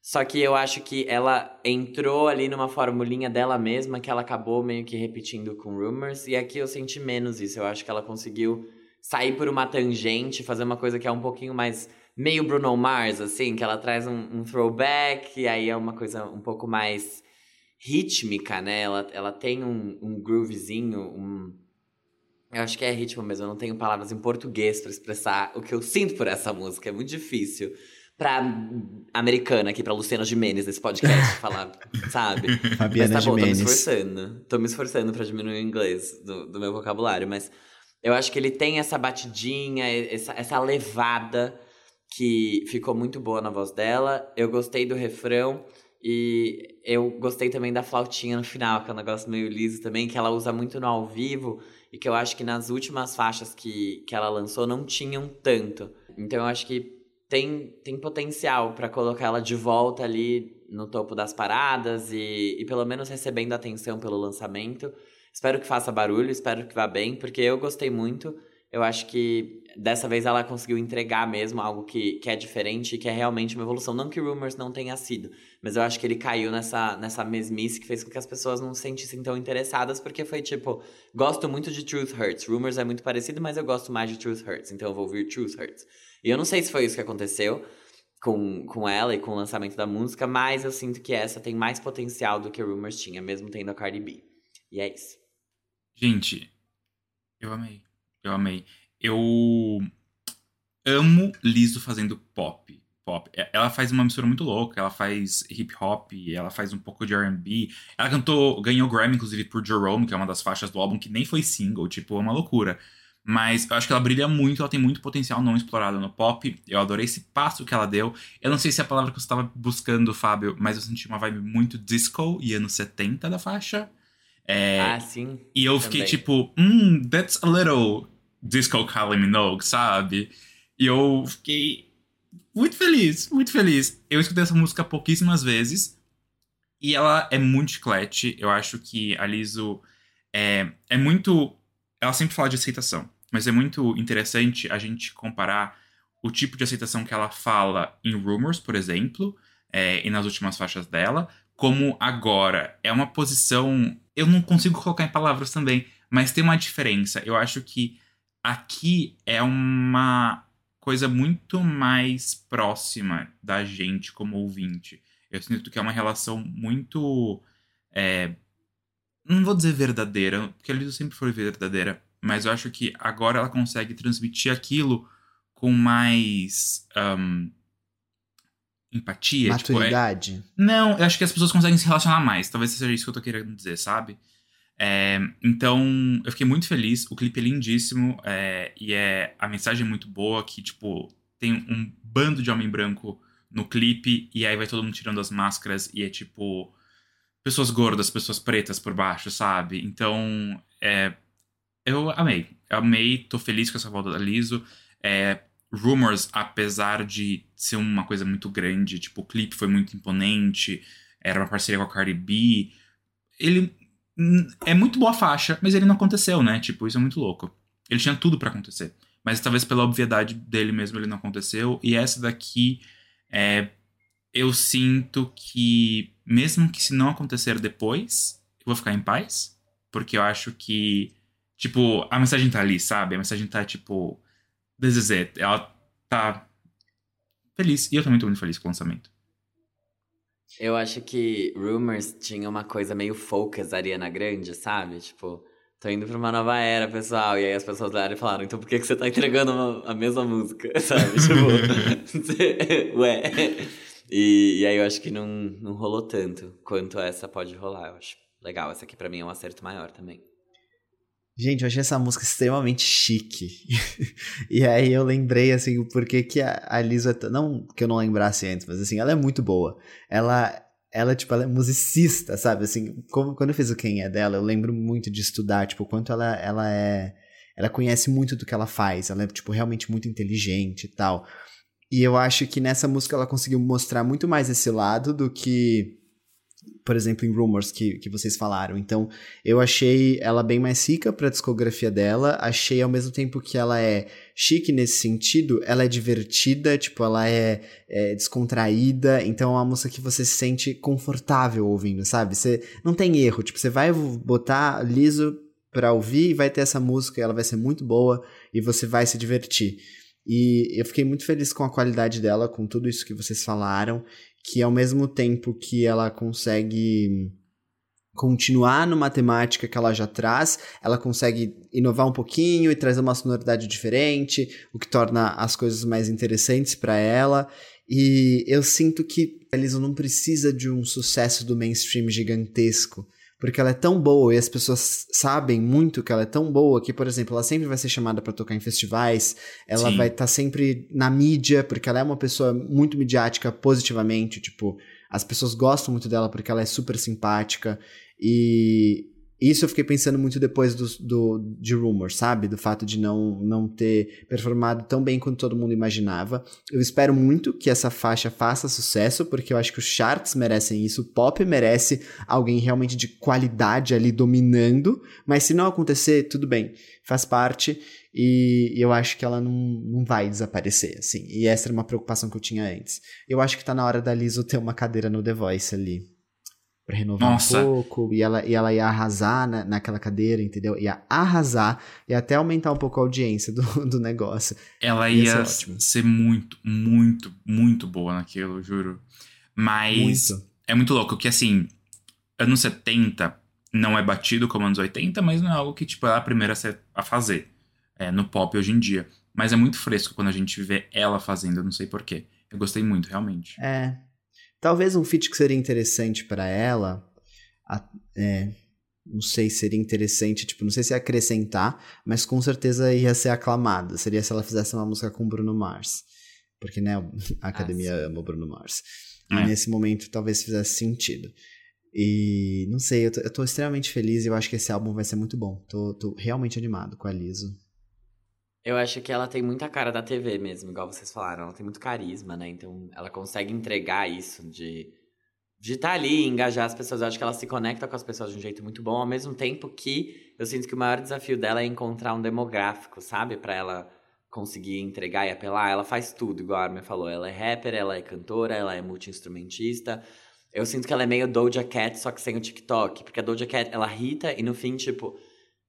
Só que eu acho que ela entrou ali numa formulinha dela mesma que ela acabou meio que repetindo com Rumors. E aqui eu senti menos isso. Eu acho que ela conseguiu sair por uma tangente, fazer uma coisa que é um pouquinho mais. Meio Bruno Mars, assim, que ela traz um, um throwback, e aí é uma coisa um pouco mais rítmica, né? Ela, ela tem um, um groovezinho, um. Eu acho que é ritmo mesmo, eu não tenho palavras em português pra expressar o que eu sinto por essa música, é muito difícil pra americana aqui, pra Luciana Gimenez desse podcast falar, sabe? Fabiana mas tá bom, tô me esforçando. Tô me esforçando pra diminuir o inglês do, do meu vocabulário, mas eu acho que ele tem essa batidinha, essa, essa levada que ficou muito boa na voz dela. Eu gostei do refrão e eu gostei também da flautinha no final, que é um negócio meio liso também, que ela usa muito no ao vivo e que eu acho que nas últimas faixas que, que ela lançou não tinham tanto. Então eu acho que tem, tem potencial pra colocar ela de volta ali no topo das paradas e, e pelo menos recebendo atenção pelo lançamento. Espero que faça barulho, espero que vá bem, porque eu gostei muito. Eu acho que dessa vez ela conseguiu entregar mesmo algo que, que é diferente e que é realmente uma evolução. Não que Rumors não tenha sido, mas eu acho que ele caiu nessa, nessa mesmice que fez com que as pessoas não se sentissem tão interessadas, porque foi tipo, gosto muito de Truth Hurts. Rumors é muito parecido, mas eu gosto mais de Truth Hurts, então eu vou ouvir Truth Hurts. E eu não sei se foi isso que aconteceu com, com ela e com o lançamento da música, mas eu sinto que essa tem mais potencial do que Rumors tinha, mesmo tendo a Cardi B. E é isso. Gente, eu amei. Eu amei. Eu amo Liso fazendo pop. Pop. É- Ela faz uma mistura muito louca. Ela faz hip hop, ela faz um pouco de R&B. Ela cantou, ganhou Grammy inclusive por Jerome, que é uma das faixas do álbum que nem foi single, tipo, é uma loucura. Mas eu acho que ela brilha muito, ela tem muito potencial não explorado no pop. Eu adorei esse passo que ela deu. Eu não sei se é a palavra que você estava buscando, Fábio, mas eu senti uma vibe muito disco e anos 70 da faixa. É, Ah, sim. e eu também. fiquei tipo, hum, that's a little disco Kylie Minogue, sabe? E eu fiquei muito feliz, muito feliz. Eu escutei essa música pouquíssimas vezes e ela é muito chiclete. Eu acho que a Lizzo é, é muito. Ela sempre fala de aceitação, mas é muito interessante a gente comparar o tipo de aceitação que ela fala em Rumors, por exemplo, é, e nas últimas faixas dela, como agora. É uma posição. Eu não consigo colocar em palavras também, mas tem uma diferença. Eu acho que aqui é uma coisa muito mais próxima da gente como ouvinte. Eu sinto que é uma relação muito. é, não vou dizer verdadeira, porque a Lizzo sempre foi verdadeira, mas eu acho que agora ela consegue transmitir aquilo com mais. ahn, empatia. tipo, é- Maturidade. não, eu acho que as pessoas conseguem se relacionar mais. Talvez seja isso que eu tô querendo dizer, sabe? É, então, eu fiquei muito feliz. O clipe é lindíssimo. é, e é a mensagem é muito boa. Que, tipo, tem um bando de homem branco no clipe. E aí vai todo mundo tirando as máscaras. E é tipo. Pessoas gordas, pessoas pretas por baixo, sabe? Então, é, eu amei. Eu amei. Tô feliz com essa volta da Liso. É, Rumors, apesar de ser uma coisa muito grande, tipo, o clipe foi muito imponente, era uma parceria com a Cardi B. Ele é muito boa faixa, mas ele não aconteceu, né? Tipo, isso é muito louco. Ele tinha tudo pra acontecer, mas talvez pela obviedade dele mesmo ele não aconteceu. E essa daqui, é, eu sinto que, mesmo que se não acontecer depois, eu vou ficar em paz, porque eu acho que, tipo, a mensagem tá ali, sabe? A mensagem tá, tipo, this is it. Ela tá feliz. E eu também tô muito feliz com o lançamento. Eu acho que Rumors tinha uma coisa meio focus Ariana Grande, sabe? Tipo, tô indo pra uma nova era, pessoal. E aí as pessoas olharam e falaram, então por que, que você tá entregando uma- a mesma música? Sabe? Tipo, ué. E, e aí eu acho que não, não rolou tanto quanto essa pode rolar. Eu acho legal. Essa aqui pra mim é um acerto maior também. Gente, eu achei essa música extremamente chique. e aí eu lembrei, assim, o porquê que a, a Lizzo é. Não que eu não lembrasse antes, mas assim, ela é muito boa. Ela, ela tipo, ela é musicista, sabe? Assim, como, quando eu fiz o Quem é dela, eu lembro muito de estudar, tipo, o quanto ela, ela é... Ela conhece muito do que ela faz, ela é, tipo, realmente muito inteligente e tal. E eu acho que nessa música ela conseguiu mostrar muito mais esse lado do que, por exemplo, em Rumors que, que vocês falaram. Então, eu achei ela bem mais rica pra discografia dela. Achei ao mesmo tempo que ela é chique nesse sentido, ela é divertida, tipo, ela é, é descontraída. Então é uma música que você se sente confortável ouvindo, sabe? Você não tem erro. Tipo, você vai botar liso pra ouvir e vai ter essa música, ela vai ser muito boa e você vai se divertir. E eu fiquei muito feliz com a qualidade dela, com tudo isso que vocês falaram, que ao mesmo tempo que ela consegue continuar numa temática que ela já traz, ela consegue inovar um pouquinho e trazer uma sonoridade diferente, o que torna as coisas mais interessantes para ela. E eu sinto que a Lizzo não precisa de um sucesso do mainstream gigantesco, porque ela é tão boa e as pessoas sabem muito que ela é tão boa que, por exemplo, ela sempre vai ser chamada para tocar em festivais, ela Sim. vai estar sempre na mídia, porque ela é uma pessoa muito midiática positivamente, tipo, as pessoas gostam muito dela porque ela é super simpática e isso eu fiquei pensando muito depois do, do, de Rumor, sabe? Do fato de não, não ter performado tão bem quanto todo mundo imaginava. Eu espero muito que essa faixa faça sucesso, porque eu acho que os charts merecem isso, o pop merece alguém realmente de qualidade ali dominando, mas se não acontecer, tudo bem, faz parte e eu acho que ela não, não vai desaparecer, assim. E essa era uma preocupação que eu tinha antes. Eu acho que tá na hora da Lizzo ter uma cadeira no The Voice ali. Pra renovar Nossa. um pouco, e ela, e ela ia arrasar na, naquela cadeira, entendeu? Ia arrasar e até aumentar um pouco a audiência do, do negócio. Ela Ia ia ser ser muito, muito, muito boa naquilo, juro. Mas Muito. é muito louco que, assim, anos 70 não é batido como anos 80, mas não é algo que, tipo, é a primeira a fazer é, no pop hoje em dia. Mas é muito fresco quando a gente vê ela fazendo, eu não sei porquê. Eu gostei muito, realmente. É. Talvez um feat que seria interessante pra ela. a- é, não sei se seria interessante, tipo, não sei se acrescentar, mas com certeza ia ser aclamada. Seria se ela fizesse uma música com Bruno Mars. Porque, né, a academia ah, ama o Bruno Mars. E é. nesse momento talvez fizesse sentido. E não sei, eu tô, eu tô, extremamente feliz e eu acho que esse álbum vai ser muito bom. Tô, tô realmente animado com a Liso. Eu acho que ela tem muita cara da TV mesmo, igual vocês falaram. Ela tem muito carisma, né? Então ela consegue entregar isso de de estar tá ali, engajar as pessoas. Eu acho que ela se conecta com as pessoas de um jeito muito bom, ao mesmo tempo que eu sinto que o maior desafio dela é encontrar um demográfico, sabe? para ela conseguir entregar e apelar. Ela faz tudo, igual a Armin falou. Ela é rapper, ela é cantora, ela é multi-instrumentista. Eu sinto que ela é meio Doja Cat, só que sem o TikTok. Porque a Doja Cat, ela irrita e no fim, tipo...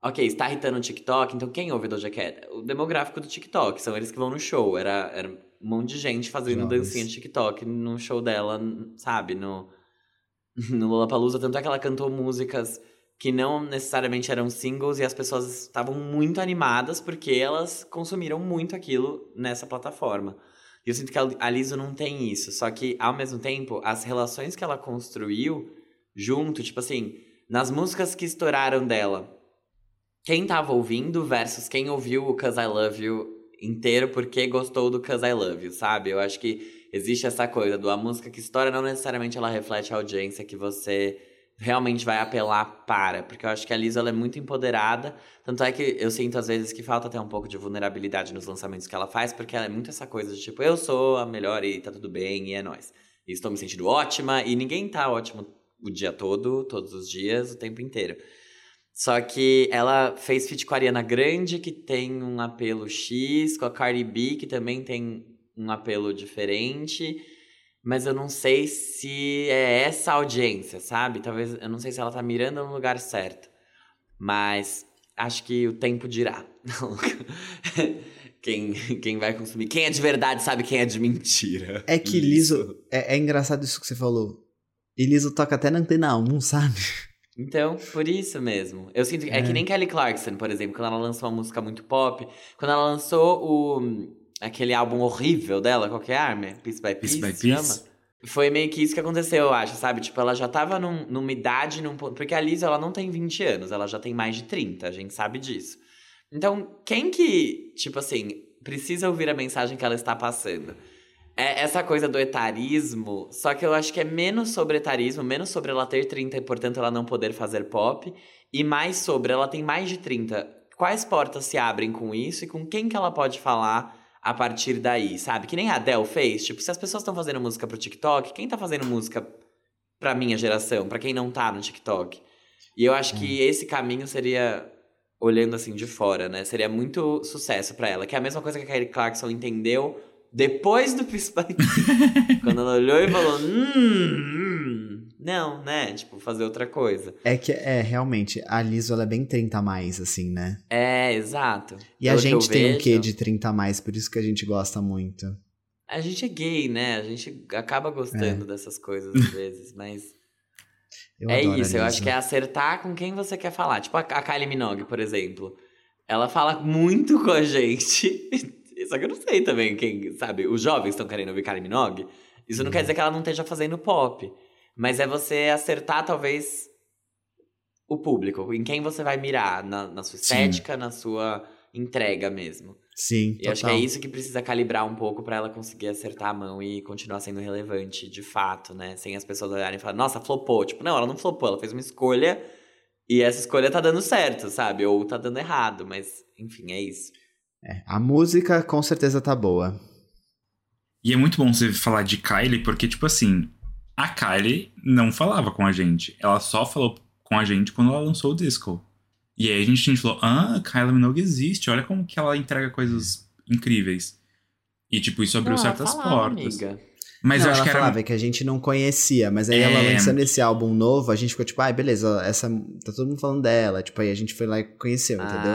Ok, está irritando o TikTok, então quem ouve Doja Cat? O demográfico do TikTok, são eles que vão no show. Era, era um monte de gente fazendo Nossa. dancinha de TikTok no show dela, sabe? No no Lollapalooza, tanto é que ela cantou músicas que não necessariamente eram singles e as pessoas estavam muito animadas porque elas consumiram muito aquilo nessa plataforma. E eu sinto que a Liso não tem isso, só que ao mesmo tempo, as relações que ela construiu junto, tipo assim, nas músicas que estouraram dela, quem tava ouvindo versus quem ouviu o Cause I Love You inteiro porque gostou do Cause I Love You, sabe? Eu acho que existe essa coisa do a música que estoura não necessariamente ela reflete a audiência que você realmente vai apelar para, porque eu acho que a Lisa ela é muito empoderada, tanto é que eu sinto às vezes que falta até um pouco de vulnerabilidade nos lançamentos que ela faz, porque ela é muito essa coisa de tipo, eu sou a melhor e tá tudo bem e é nós. Estou me sentindo ótima e ninguém tá ótimo o dia todo, todos os dias, o tempo inteiro. Só que ela fez feat com a Ariana Grande, que tem um apelo X, com a Cardi B, que também tem um apelo diferente, mas eu não sei se é essa audiência, sabe? Talvez eu não sei se ela tá mirando no lugar certo. Mas acho que o tempo dirá. quem, quem vai consumir. Quem é de verdade sabe quem é de mentira. É que Liso. É, é engraçado isso que você falou. E Liso toca até na antena 1, sabe? Então, por isso mesmo. Eu sinto. É. é que nem Kelly Clarkson, por exemplo, quando ela lançou uma música muito pop. Quando ela lançou o aquele álbum horrível dela, qual que é arma? Piece by Piece, Piece, by Piece. Foi meio que isso que aconteceu, eu acho, sabe? Tipo, ela já tava num, numa idade, num ponto... Porque a Liz, ela não tem 20 anos, ela já tem mais de 30, a gente sabe disso. Então, quem que, tipo assim, precisa ouvir a mensagem que ela está passando? É essa coisa do etarismo, só que eu acho que é menos sobre etarismo, menos sobre ela ter 30 e, portanto, ela não poder fazer pop, e mais sobre ela tem mais de 30. Quais portas se abrem com isso e com quem que ela pode falar a partir daí, sabe? Que nem a Adele fez. Tipo, se as pessoas estão fazendo música pro TikTok, quem tá fazendo música pra minha geração? Pra quem não tá no TikTok? E eu acho que esse caminho seria, olhando assim de fora, né? Seria muito sucesso para ela. Que é a mesma coisa que a Kelly Clarkson entendeu depois do Peace Quando ela olhou e falou, hum, hum, não, né? Tipo, fazer outra coisa. É que, é, realmente, a Liso, ela é bem 30 a mais, assim, né? É, exato. E Pelo a gente tem vejo, um quê de 30 a mais, por isso que a gente gosta muito. A gente é gay, né? A gente acaba gostando é. dessas coisas às vezes, mas... Eu é isso, eu acho que é acertar com quem você quer falar. Tipo a, a Kylie Minogue, por exemplo. Ela fala muito com a gente Só que eu não sei também quem, sabe? Os jovens estão querendo ouvir Kylie Minogue. Isso não quer uhum. dizer que ela não esteja fazendo pop. Mas é você acertar, talvez, o público. Em quem você vai mirar. Na, na sua estética, Sim. na sua entrega mesmo. Sim, E acho que é isso que precisa calibrar um pouco para ela conseguir acertar a mão e continuar sendo relevante, de fato, né? Sem as pessoas olharem e falar, nossa, flopou. Tipo, não, ela não flopou, ela fez uma escolha e essa escolha tá dando certo, sabe? Ou tá dando errado, mas enfim, é isso. É, a música com certeza tá boa. E é muito bom você falar de Kylie, porque, tipo assim, a Kylie não falava com a gente. Ela só falou com a gente quando ela lançou o disco. E aí a gente, a gente falou, ah, Kylie Minogue existe, olha como que ela entrega coisas incríveis. E, tipo, isso abriu não, certas falava, portas. Amiga. Mas não, eu acho que era... falava que a gente não conhecia, mas aí é... ela lançando esse álbum novo, a gente ficou tipo, ai, ah, beleza, essa tá todo mundo falando dela, tipo, aí a gente foi lá e conheceu, ah, entendeu?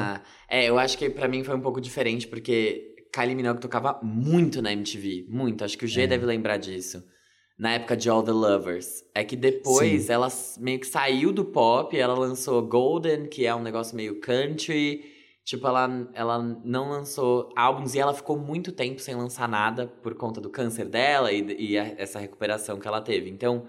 É, eu acho que para mim foi um pouco diferente, porque Kylie Minogue tocava muito na MTV, muito, acho que o G é. deve lembrar disso. Na época de All the Lovers. É que depois Sim. ela meio que saiu do pop, ela lançou Golden, que é um negócio meio country, Tipo, ela, ela não lançou álbuns e ela ficou muito tempo sem lançar nada por conta do câncer dela e, e a, essa recuperação que ela teve. Então,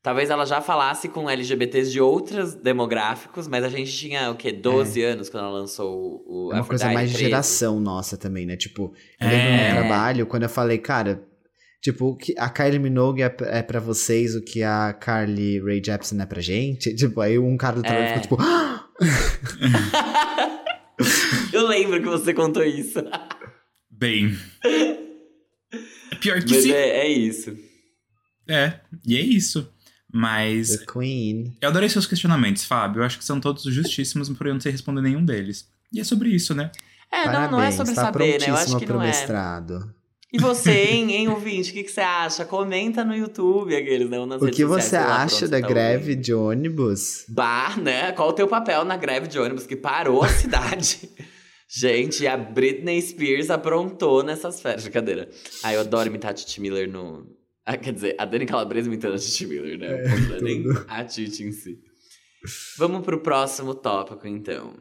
Talvez ela já falasse com LGBTs de outros demográficos, mas a gente tinha, o quê? 12 anos quando ela lançou o, o É uma coisa mais de 13. geração nossa também, né? Tipo, eu É. lembro no meu trabalho, quando eu falei, cara, tipo, a Kylie Minogue é, é pra vocês o que a Carly Rae Jepsen é pra gente. Tipo, aí um cara do trabalho É. ficou tipo! Eu lembro que você contou isso. Bem. É pior que Mas sim. é, é isso. É, e é isso. Mas The Queen. eu adorei seus questionamentos, Fábio. Eu acho que são todos justíssimos, porém eu não sei responder nenhum deles. E é sobre isso, né? É, Parabéns, não, não é sobre tá saber, né? Eu acho que pro não é. E você, hein, hein ouvinte, o que, que você acha? Comenta no YouTube, aqueles, né? ou nas O que você acha da tá greve ouvindo. de ônibus? Bah, né? Qual o teu papel na greve de ônibus que parou a cidade? Gente, a Britney Spears aprontou nessas férias. Brincadeira. Ah, eu adoro imitar a Titi Miller no... Ah, quer dizer, a Dani Calabresa imitando a Titi Miller, né? Não é nem a Titi em si. Vamos pro próximo tópico, então.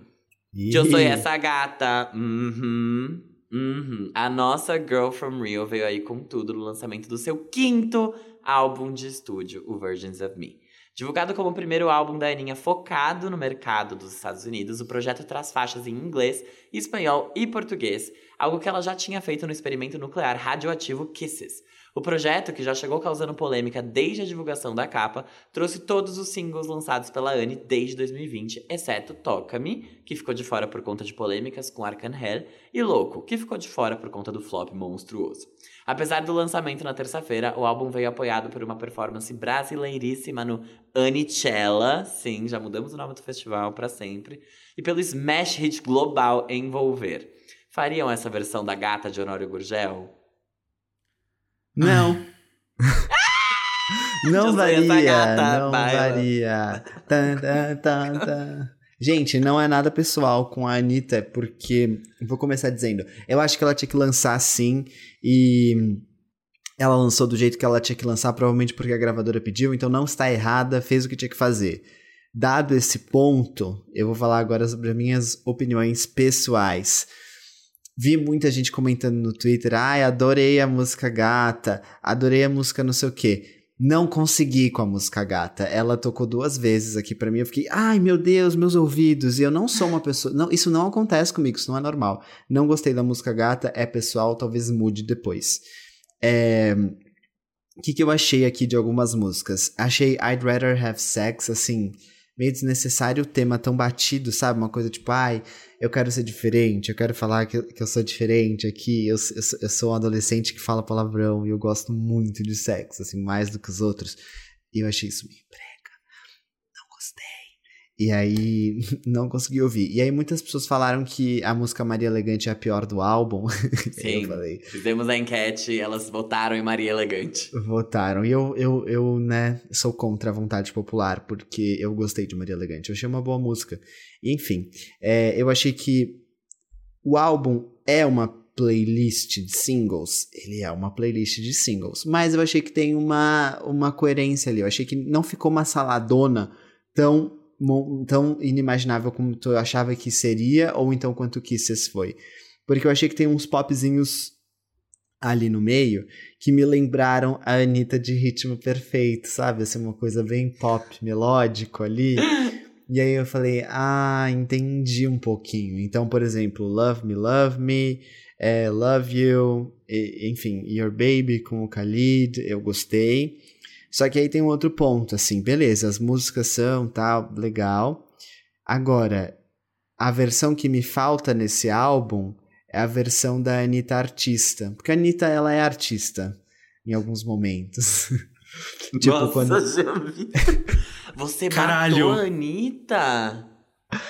Ih, Que eu sou essa gata. Uhum. Uhum. A nossa Girl from Rio veio aí com tudo no lançamento do seu quinto álbum de estúdio, o Virgins of Me. Divulgado como o primeiro álbum da Aninha focado no mercado dos Estados Unidos, o projeto traz faixas em inglês, espanhol e português, algo que ela já tinha feito no experimento nuclear radioativo Kisses. O projeto, que já chegou causando polêmica desde a divulgação da capa, trouxe todos os singles lançados pela Anne desde 2020, exceto Toca-me, que ficou de fora por conta de polêmicas com Arcangel, e Louco, que ficou de fora por conta do flop monstruoso. Apesar do lançamento na terça-feira, o álbum veio apoiado por uma performance brasileiríssima no Anicella, sim, já mudamos o nome do festival para sempre, e pelo smash hit global Envolver. Fariam essa versão da gata de Honório Gurgel? Não. não sou essa varia, gata, não baila. varia. Tan, tan, tan, tan. Gente, não é nada pessoal com a Anitta, porque. Vou começar dizendo. Eu acho que ela tinha que lançar sim, e. Ela lançou do jeito que ela tinha que lançar, provavelmente porque a gravadora pediu, então não está errada, fez o que tinha que fazer. Dado esse ponto, eu vou falar agora sobre as minhas opiniões pessoais. Vi muita gente comentando no Twitter, ai, adorei a música gata, adorei a música não sei o quê. Não consegui com a música gata. Ela tocou duas vezes aqui pra mim. Eu fiquei, ai meu Deus, meus ouvidos. E eu não sou uma pessoa. Não, isso não acontece comigo, isso não é normal. Não gostei da música gata, é pessoal, talvez mude depois. É, O que, que eu achei aqui de algumas músicas? Achei I'd Rather Have Sex, assim, meio desnecessário o tema tão batido, sabe? Uma coisa tipo, ai, eu quero ser diferente, eu quero falar que, que eu sou diferente aqui, eu, eu, sou- eu sou um adolescente que fala palavrão e eu gosto muito de sexo, assim, mais do que os outros. E eu achei isso meio. E aí, não consegui ouvir. E aí muitas pessoas falaram que a música Maria Elegante é a pior do álbum. Sim. eu falei, Fizemos a enquete, elas votaram em Maria Elegante. Votaram. E eu, eu, eu, né, sou contra a vontade popular, porque eu gostei de Maria Elegante. Eu achei uma boa música. E, enfim, é, eu achei que o álbum é uma playlist de singles. Ele é uma playlist de singles. Mas eu achei que tem uma, uma coerência ali. Eu achei que não ficou uma saladona tão, tão inimaginável como tu achava que seria, ou então quanto Kisses foi. Porque eu achei que tem uns popzinhos ali no meio que me lembraram a Anitta de ritmo perfeito, sabe? Assim, uma coisa bem pop, melódico ali. E aí eu falei, ah, entendi um pouquinho. Então, por exemplo, Love Me, Love Me, é, Love You, e- enfim, Your Baby com o Khalid, eu gostei. Só que aí tem um outro ponto, assim, beleza, as músicas são tal, legal. Agora, a versão que me falta nesse álbum é a versão da Anitta artista. Porque a Anitta, ela é artista em alguns momentos. tipo, Nossa, quando. já vi. Você Caralho. matou a Anitta?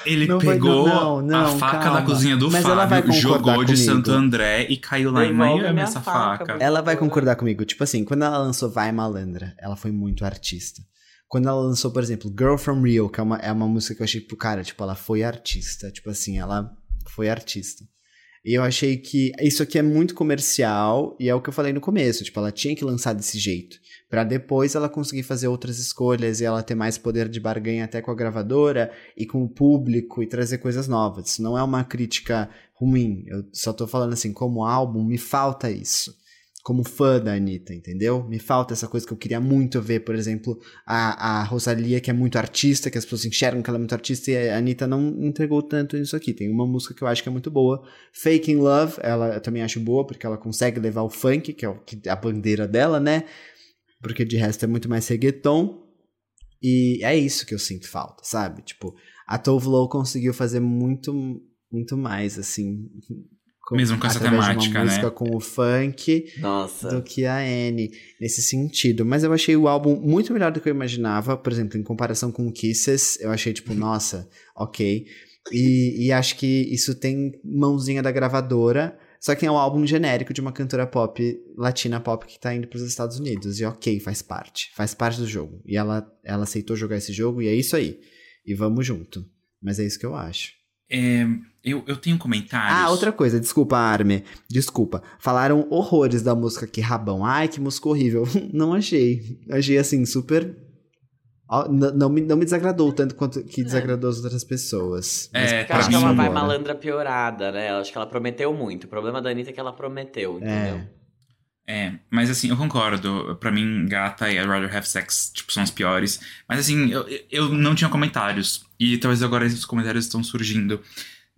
Ele Não vai- pegou não, não, a faca calma. da cozinha do Mas vai Fábio, jogou de comigo. Santo André e caiu lá em Devolve a Miami minha essa faca, faca. Ela vai concordar comigo. Tipo assim, quando ela lançou Vai Malandra, ela foi muito artista. Quando ela lançou, por exemplo, Girl From Rio, que é uma, é uma música que eu achei, tipo, cara, tipo, ela foi artista. Tipo assim, ela foi artista. E eu achei que isso aqui é muito comercial e é o que eu falei no começo. Tipo, ela tinha que lançar desse jeito. Pra depois ela conseguir fazer outras escolhas e ela ter mais poder de barganha até com a gravadora e com o público e trazer coisas novas. Isso não é uma crítica ruim. Eu só tô falando assim, como álbum, me falta isso. Como fã da Anitta, entendeu? Me falta essa coisa que eu queria muito ver, por exemplo, a, a Rosalia, que é muito artista, que as pessoas enxergam que ela é muito artista, e a Anitta não entregou tanto nisso aqui. Tem uma música que eu acho que é muito boa, Fake in Love, ela eu também acho boa, porque ela consegue levar o funk, que é o, que, a bandeira dela, né? Porque de resto é muito mais reggaeton. E é isso que eu sinto falta, sabe? Tipo, a Tove Lo conseguiu fazer muito, muito mais, assim, Mesmo com essa temática, uma música né? com o funk Nossa. do que a Anne nesse sentido. Mas eu achei o álbum muito melhor do que eu imaginava. Por exemplo, em comparação com o Kisses, eu achei tipo, nossa, ok. E, e acho que isso tem mãozinha da gravadora. Só que é um álbum genérico de uma cantora pop, latina pop, que tá indo pros Estados Unidos. E ok, faz parte. Faz parte do jogo. E ela, ela aceitou jogar esse jogo e é isso aí. E vamos junto. Mas é isso que eu acho. É, eu, eu tenho comentários. Ah, outra coisa, desculpa, Arme. Desculpa. Falaram horrores da música aqui, Rabão. Ai, que música horrível. Não achei. Achei assim, super. Ó, n- Não me, não me desagradou tanto quanto que desagradou as outras pessoas. Mas É, Porque eu acho que é mim- vai malandra piorada, né? Eu acho que ela prometeu muito. O problema da Anitta é que ela prometeu, entendeu? É, mas assim, eu concordo. Pra mim, Gata e I'd Rather Have Sex, tipo, são as piores. Mas assim, eu, eu não tinha comentários. E talvez agora esses comentários estão surgindo.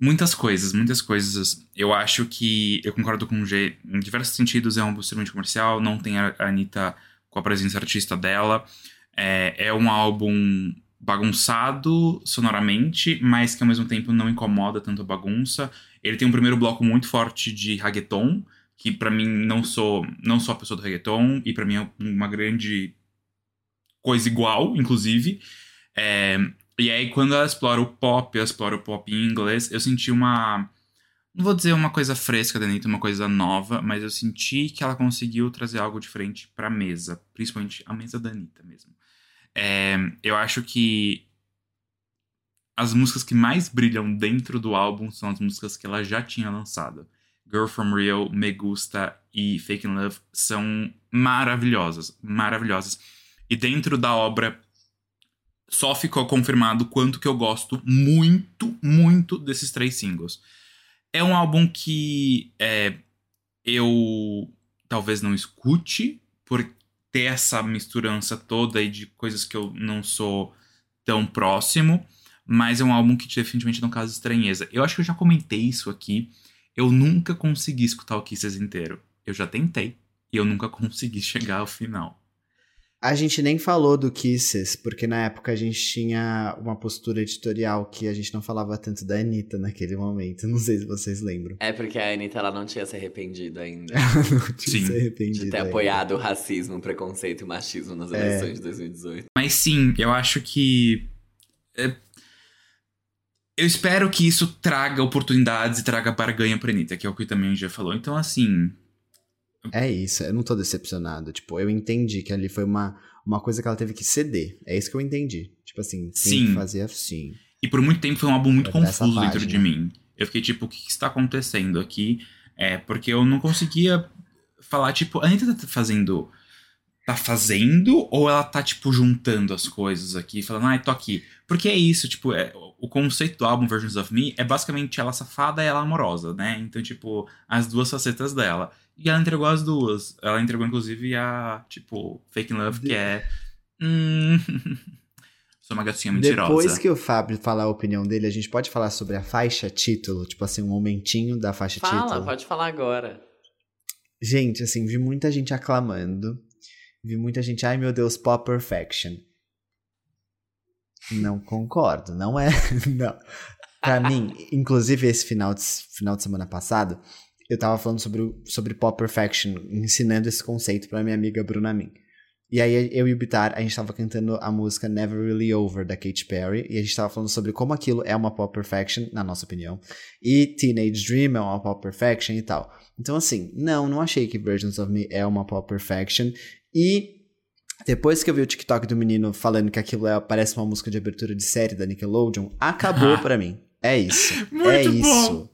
Muitas coisas, muitas coisas. Eu acho que eu concordo com o G. Em diversos sentidos, é um extremamente comercial. Não tem a Anitta com a presença artista dela. É, é um álbum bagunçado sonoramente, mas que ao mesmo tempo não incomoda tanto a bagunça. Ele tem um primeiro bloco muito forte de reggaeton, que pra mim não sou não sou a pessoa do reggaeton e pra mim é uma grande coisa igual, inclusive. É, e aí quando ela explora o pop, ela explora o pop em inglês, eu senti uma não vou dizer uma coisa fresca da Anitta, uma coisa nova, mas eu senti que ela conseguiu trazer algo diferente pra mesa, principalmente a mesa da Anitta mesmo. É, eu acho que as músicas que mais brilham dentro do álbum são as músicas que ela já tinha lançado. Girl From Real, Me Gusta e Fake Love são maravilhosas, maravilhosas. E dentro da obra só ficou confirmado quanto que eu gosto muito, muito desses três singles. É um álbum que é, eu talvez não escute por ter essa misturança toda aí de coisas que eu não sou tão próximo, mas é um álbum que definitivamente não causa estranheza. Eu acho que eu já comentei isso aqui. Eu nunca consegui escutar o Kisses inteiro. Eu já tentei e eu nunca consegui chegar ao final. A gente nem falou do Kisses, porque na época a gente tinha uma postura editorial que a gente não falava tanto da Anitta naquele momento. Não sei se vocês lembram. É porque a Anitta ela não tinha se arrependido ainda não tinha Sim. se de arrependido ter ainda. apoiado o racismo, o preconceito e o machismo nas É. eleições de 2018. Mas sim, eu acho que. é, Eu espero que isso traga oportunidades e traga barganha pra Anitta, que é o que também já falou. Então, assim. É isso, eu não tô decepcionado. Tipo, eu entendi que ali foi uma, uma coisa que ela teve que ceder. É isso que eu entendi. Tipo assim, tem Sim. que fazer assim. E por muito tempo foi um álbum muito confuso dentro de mim. Eu fiquei tipo, o que que está acontecendo aqui? É, porque eu não conseguia falar, tipo, a Anitta tá fazendo. Tá fazendo ou ela tá, tipo, juntando as coisas aqui, falando, ai, tô aqui. Porque é isso, tipo, é, o conceito do álbum Versions of Me é basicamente ela safada e ela amorosa, né? Então, tipo, as duas facetas dela. E ela entregou as duas. Ela entregou, inclusive, a, tipo, Fake Love, que é. Hum. Sou uma gatinha mentirosa. Depois que o Fábio falar a opinião dele, a gente pode falar sobre a faixa título, tipo assim, um momentinho da faixa Fala, título. pode falar agora. Gente, assim, vi muita gente aclamando. Vi muita gente, ai meu Deus, pop perfection. Não concordo, não é. Não. Pra mim, inclusive esse final de, final de semana passado, eu tava falando sobre, sobre pop perfection, ensinando esse conceito pra minha amiga Bruna Min. E aí eu e o Bitar, a gente tava cantando a música Never Really Over, da Katy Perry, e a gente tava falando sobre como aquilo é uma pop perfection, na nossa opinião, e Teenage Dream é uma pop perfection e tal. Então, assim, não, não achei que Versions of Me é uma pop perfection. E depois que eu vi o TikTok do menino falando que aquilo é, parece uma música de abertura de série da Nickelodeon, acabou pra mim. É isso. Muito é bom. isso.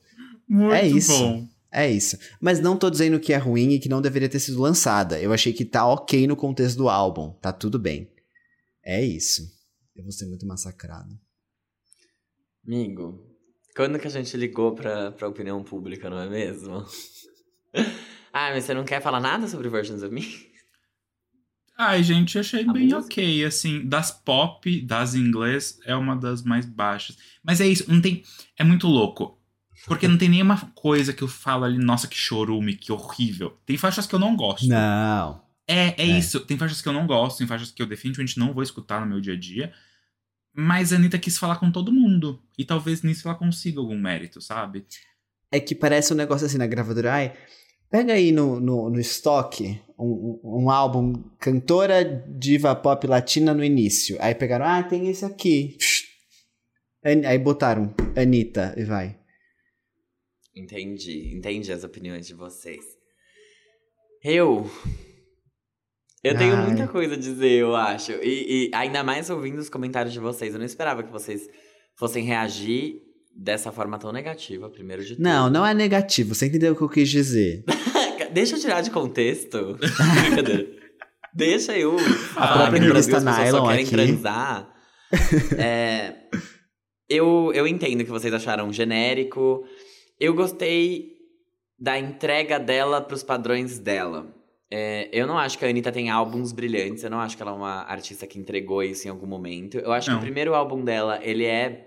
Muito É isso. bom. É isso. Mas não tô dizendo que é ruim e que não deveria ter sido lançada. Eu achei que tá ok no contexto do álbum. Tá tudo bem. É isso. Eu vou ser muito massacrado. Amigo, quando que a gente ligou pra, pra opinião pública, não é mesmo? Ah, mas você não quer falar nada sobre Versions of Me? Ai, gente, eu achei A bem música? ok, assim, das pop, das em inglês, é uma das mais baixas. Mas é isso, não tem, é muito louco. Porque não tem nenhuma coisa que eu falo ali, nossa, que chorume, que horrível. Tem faixas que eu não gosto. Não. É, é, É. isso. Tem faixas que eu não gosto, tem faixas que eu definitivamente não vou escutar no meu dia a dia. Mas a Anitta quis falar com todo mundo. E talvez nisso ela consiga algum mérito, sabe? É que parece um negócio assim na gravadora. Ai, pega aí no, no, no estoque um, um- um álbum cantora diva pop latina no início. Aí pegaram, ah, tem esse aqui. Aí botaram Anitta e vai. Entendi, entendi as opiniões de vocês. Eu. Eu tenho Ai. muita coisa a dizer, eu acho. E, e ainda mais ouvindo os comentários de vocês. Eu não esperava que vocês fossem reagir dessa forma tão negativa, primeiro de tudo. Não, não é negativo. Você entendeu o que eu quis dizer. Deixa eu tirar de contexto. Deixa eu. A falar própria que no Brasil revista as pessoas só Nylon querem aqui. transar. É, eu, eu entendo que vocês acharam genérico. Eu gostei da entrega dela pros padrões dela. É, eu não acho que a Anitta tem álbuns brilhantes. Eu não acho que ela é uma artista que entregou isso em algum momento. Eu acho que Não. o primeiro álbum dela, ele é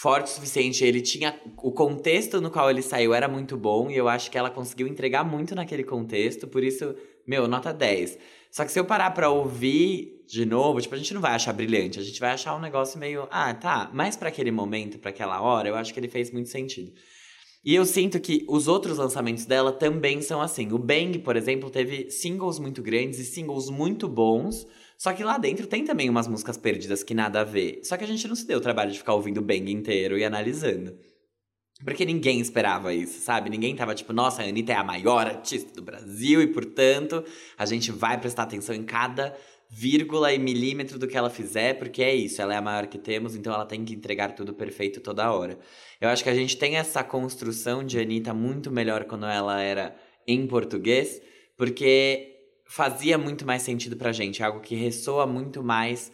forte o suficiente. Ele tinha. O contexto no qual ele saiu era muito bom. E eu acho que ela conseguiu entregar muito naquele contexto. Por isso, meu, nota 10. Só que se eu parar pra ouvir de novo, tipo, a gente não vai achar brilhante. A gente vai achar um negócio meio. Ah, tá. Mas pra aquele momento, pra aquela hora, eu acho que ele fez muito sentido. E eu sinto que os outros lançamentos dela também são assim. O Bang, por exemplo, teve singles muito grandes e singles muito bons. Só que lá dentro tem também umas músicas perdidas que nada a ver. Só que a gente não se deu o trabalho de ficar ouvindo o Bang inteiro e analisando. Porque ninguém esperava isso, sabe? Ninguém tava tipo, nossa, a Anitta é a maior artista do Brasil e, portanto, a gente vai prestar atenção em cada vírgula e milímetro do que ela fizer, porque é isso, ela é a maior que temos, então ela tem que entregar tudo perfeito toda hora. Eu acho que a gente tem essa construção de Anitta muito melhor quando ela era em português, porque fazia muito mais sentido pra gente, algo que ressoa muito mais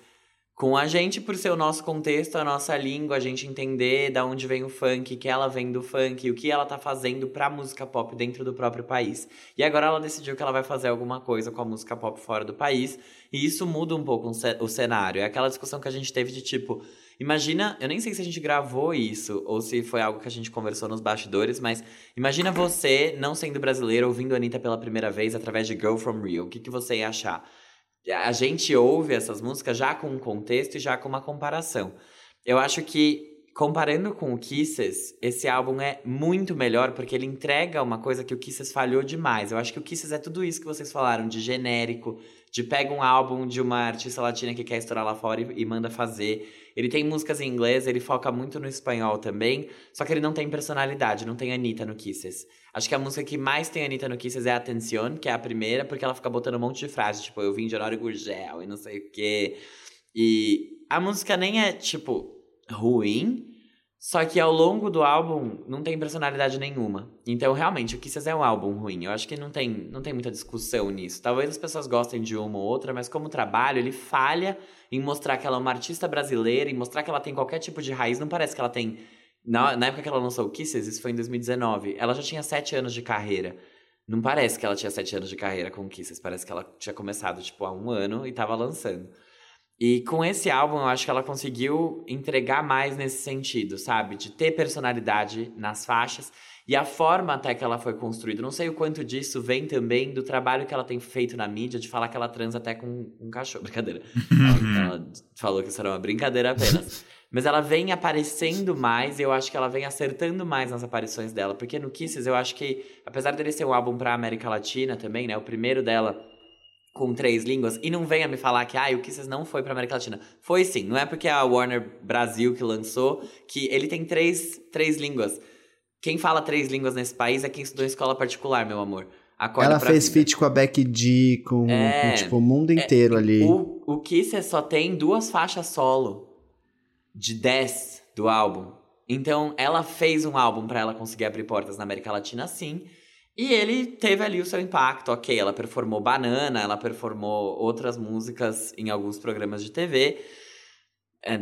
com a gente por ser o nosso contexto, a nossa língua, a gente entender da onde vem o funk, que ela vem do funk, o que ela tá fazendo pra música pop dentro do próprio país. E agora ela decidiu que ela vai fazer alguma coisa com a música pop fora do país, e isso muda um pouco o ce- o cenário. É aquela discussão que a gente teve de tipo, imagina, eu nem sei se a gente gravou isso ou se foi algo que a gente conversou nos bastidores, mas imagina você, não sendo brasileiro, ouvindo a Anitta pela primeira vez através de Girl From Rio. O que, que você ia achar? A gente ouve essas músicas já com um contexto e já com uma comparação. Eu acho que, comparando com o Kisses, esse álbum é muito melhor porque ele entrega uma coisa que o Kisses falhou demais. Eu acho que o Kisses é tudo isso que vocês falaram, de genérico, de pega um álbum de uma artista latina que quer estourar lá fora e, e manda fazer. Ele tem músicas em inglês, ele foca muito no espanhol também, só que ele não tem personalidade, não tem Anitta no Kisses. Acho que a música que mais tem Anitta no Kisses é Atención, que é a primeira, porque ela fica botando um monte de frases, tipo, eu vim de Honório Gurgel e não sei o quê. E a música nem é, tipo, ruim, só que ao longo do álbum não tem personalidade nenhuma. Então, realmente, o Kisses é um álbum ruim. Eu acho que não tem, não tem muita discussão nisso. Talvez as pessoas gostem de uma ou outra, mas como trabalho, ele falha em mostrar que ela é uma artista brasileira, em mostrar que ela tem qualquer tipo de raiz. Não parece que ela tem. Na, na época que ela lançou o Kisses, isso foi em 2019, ela já tinha sete anos de carreira. Não parece que ela tinha sete anos de carreira com o Kisses, parece que ela tinha começado, tipo, há um ano e tava lançando. E com esse álbum, eu acho que ela conseguiu entregar mais nesse sentido, sabe? De ter personalidade nas faixas e a forma até que ela foi construída. Não sei o quanto disso vem também do trabalho que ela tem feito na mídia de falar que ela transa até com um cachorro. Brincadeira. Ela, ela falou que isso era uma brincadeira apenas. Mas ela vem aparecendo mais e eu acho que ela vem acertando mais nas aparições dela. Porque no Kisses eu acho que, apesar dele ser um álbum pra América Latina também, né? O primeiro dela com três línguas. E não venha me falar que ah, o Kisses não foi pra América Latina. Foi sim. Não é porque é a Warner Brasil que lançou que ele tem três, três línguas. Quem fala três línguas nesse país é quem estudou em escola particular, meu amor. Acorda Ela fez vida. feat com a Becky G, com, É, com, tipo, o mundo inteiro ali. O, o Kisses só tem duas faixas solo de 10 do álbum. Então, ela fez um álbum pra ela conseguir abrir portas na América Latina, sim. E ele teve ali o seu impacto, ok. Ela performou Banana, ela performou outras músicas em alguns programas de TV, é,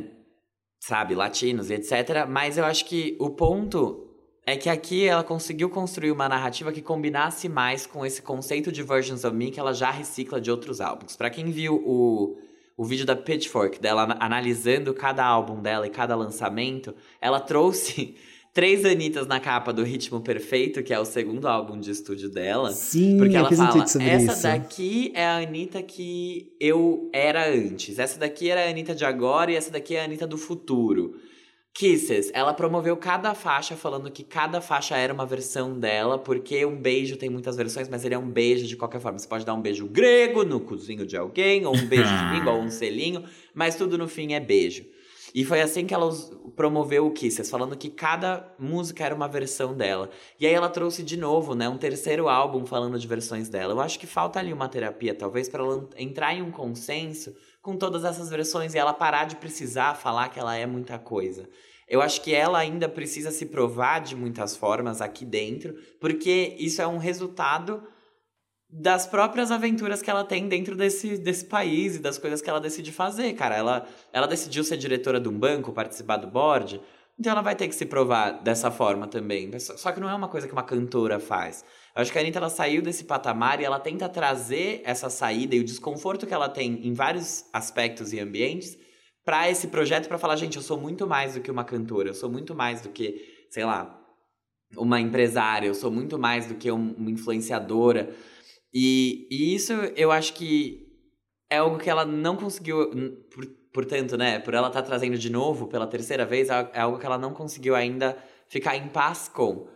sabe, latinos e etc. Mas eu acho que o ponto é que aqui ela conseguiu construir uma narrativa que combinasse mais com esse conceito de Versions of Me que ela já recicla de outros álbuns. Para quem viu o, o vídeo da Pitchfork, dela analisando cada álbum dela e cada lançamento, ela trouxe três Anitas na capa do Ritmo Perfeito, que é o segundo álbum de estúdio dela. Sim, Porque ela um fala, sobre essa isso. daqui é a Anitta que eu era antes. Essa daqui era a Anitta de agora e essa daqui é a Anitta do futuro. Kisses, ela promoveu cada faixa falando que cada faixa era uma versão dela, porque um beijo tem muitas versões, mas ele é um beijo de qualquer forma. Você pode dar um beijo grego no cozinho de alguém, ou um beijo de língua, ou um selinho, mas tudo no fim é beijo. E foi assim que ela promoveu o Kisses, falando que cada música era uma versão dela. E aí ela trouxe de novo, né, um terceiro álbum falando de versões dela. Eu acho que falta ali uma terapia, talvez, para ela entrar em um consenso com todas essas versões e ela parar de precisar falar que ela é muita coisa. Eu acho que ela ainda precisa se provar de muitas formas aqui dentro, porque isso é um resultado das próprias aventuras que ela tem dentro desse, desse país e das coisas que ela decide fazer, cara. Ela, ela decidiu ser diretora de um banco, participar do board, então ela vai ter que se provar dessa forma também. Só que não é uma coisa que uma cantora faz. Eu acho que a Anitta ela saiu desse patamar e ela tenta trazer essa saída e o desconforto que ela tem em vários aspectos e ambientes para esse projeto para falar, gente, eu sou muito mais do que uma cantora, eu sou muito mais do que, sei lá, uma empresária, eu sou muito mais do que um- uma influenciadora. E, e isso eu acho que é algo que ela não conseguiu, por- portanto, né, por ela estar trazendo de novo pela terceira vez, é é algo que ela não conseguiu ainda ficar em paz com.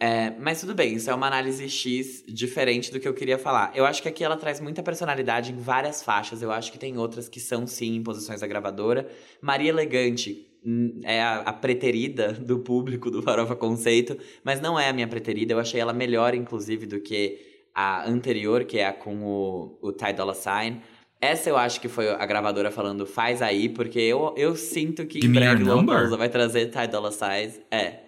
É, mas tudo bem, isso é uma análise X diferente do que eu queria falar. Eu acho que aqui ela traz muita personalidade em várias faixas. Eu acho que tem outras que são sim em posições da gravadora. Maria Elegante hum, é a, a preterida do público do Farofa Conceito, mas não é a minha preterida. Eu achei ela melhor, inclusive, do que a anterior, que é a com o, o Ty Dolla Sign. Essa eu acho que foi a gravadora falando faz aí, porque eu, eu sinto que em Give your breve? Lollapalooza vai trazer Ty Dolla Sign. É,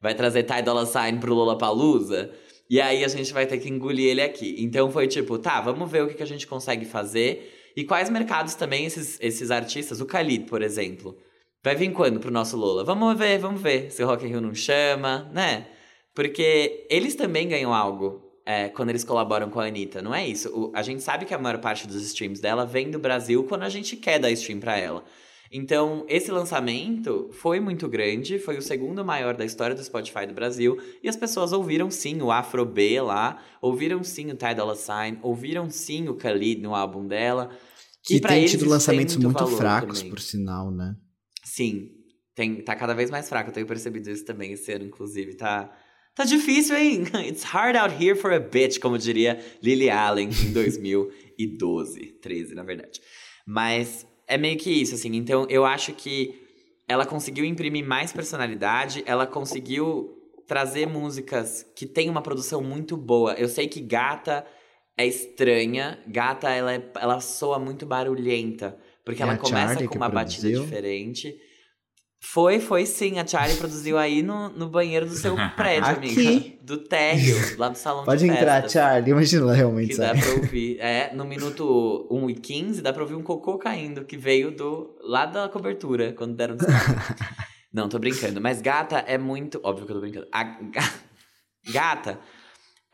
vai trazer Ty Dolla Sign pro Lollapalooza. E aí a gente vai ter que engolir ele aqui. Então foi tipo, tá, vamos ver o que, que a gente consegue fazer. E quais mercados também esses, esses artistas, o Khalid, por exemplo, vai vir quando pro nosso Lola? Vamos ver, vamos ver se o Rock in Rio não chama, né? Porque eles também ganham algo é, quando eles colaboram com a Anitta, não é isso? O- a gente sabe que a maior parte dos streams dela vem do Brasil quando a gente quer dar stream pra ela. Então, esse lançamento foi muito grande, foi o segundo maior da história do Spotify do Brasil, e as pessoas ouviram sim o Afro B lá, ouviram sim o Ty Dolla Sign, ouviram sim o Khalid no álbum dela. Que tem tido isso tem lançamentos muito, valor fracos, também. por sinal, né? Sim, tem, tá cada vez mais fraco. Eu tenho percebido isso também esse ano, inclusive. Tá, tá difícil, hein? It's hard out here for a bitch, como diria Lily Allen em 2012, 13, na verdade. Mas é meio que isso, assim. Então, eu acho que ela conseguiu imprimir mais personalidade, ela conseguiu trazer músicas que tem uma produção muito boa. Eu sei que Gata é estranha, Gata ela, é- ela soa muito barulhenta, porque É ela começa Charlie com uma batida produziu? diferente. Foi, foi sim. A Charlie produziu aí no, no banheiro do seu prédio, Aqui. amiga. Do térreo, lá do salão Pode de entrar, festas. Charlie. Imagina realmente Que dá pra ouvir. É, no minuto 1 e 15, dá pra ouvir um cocô caindo, que veio do lá da cobertura, quando deram. Não, tô brincando. Mas Gata é muito. Óbvio que eu tô brincando. A Ga- Gata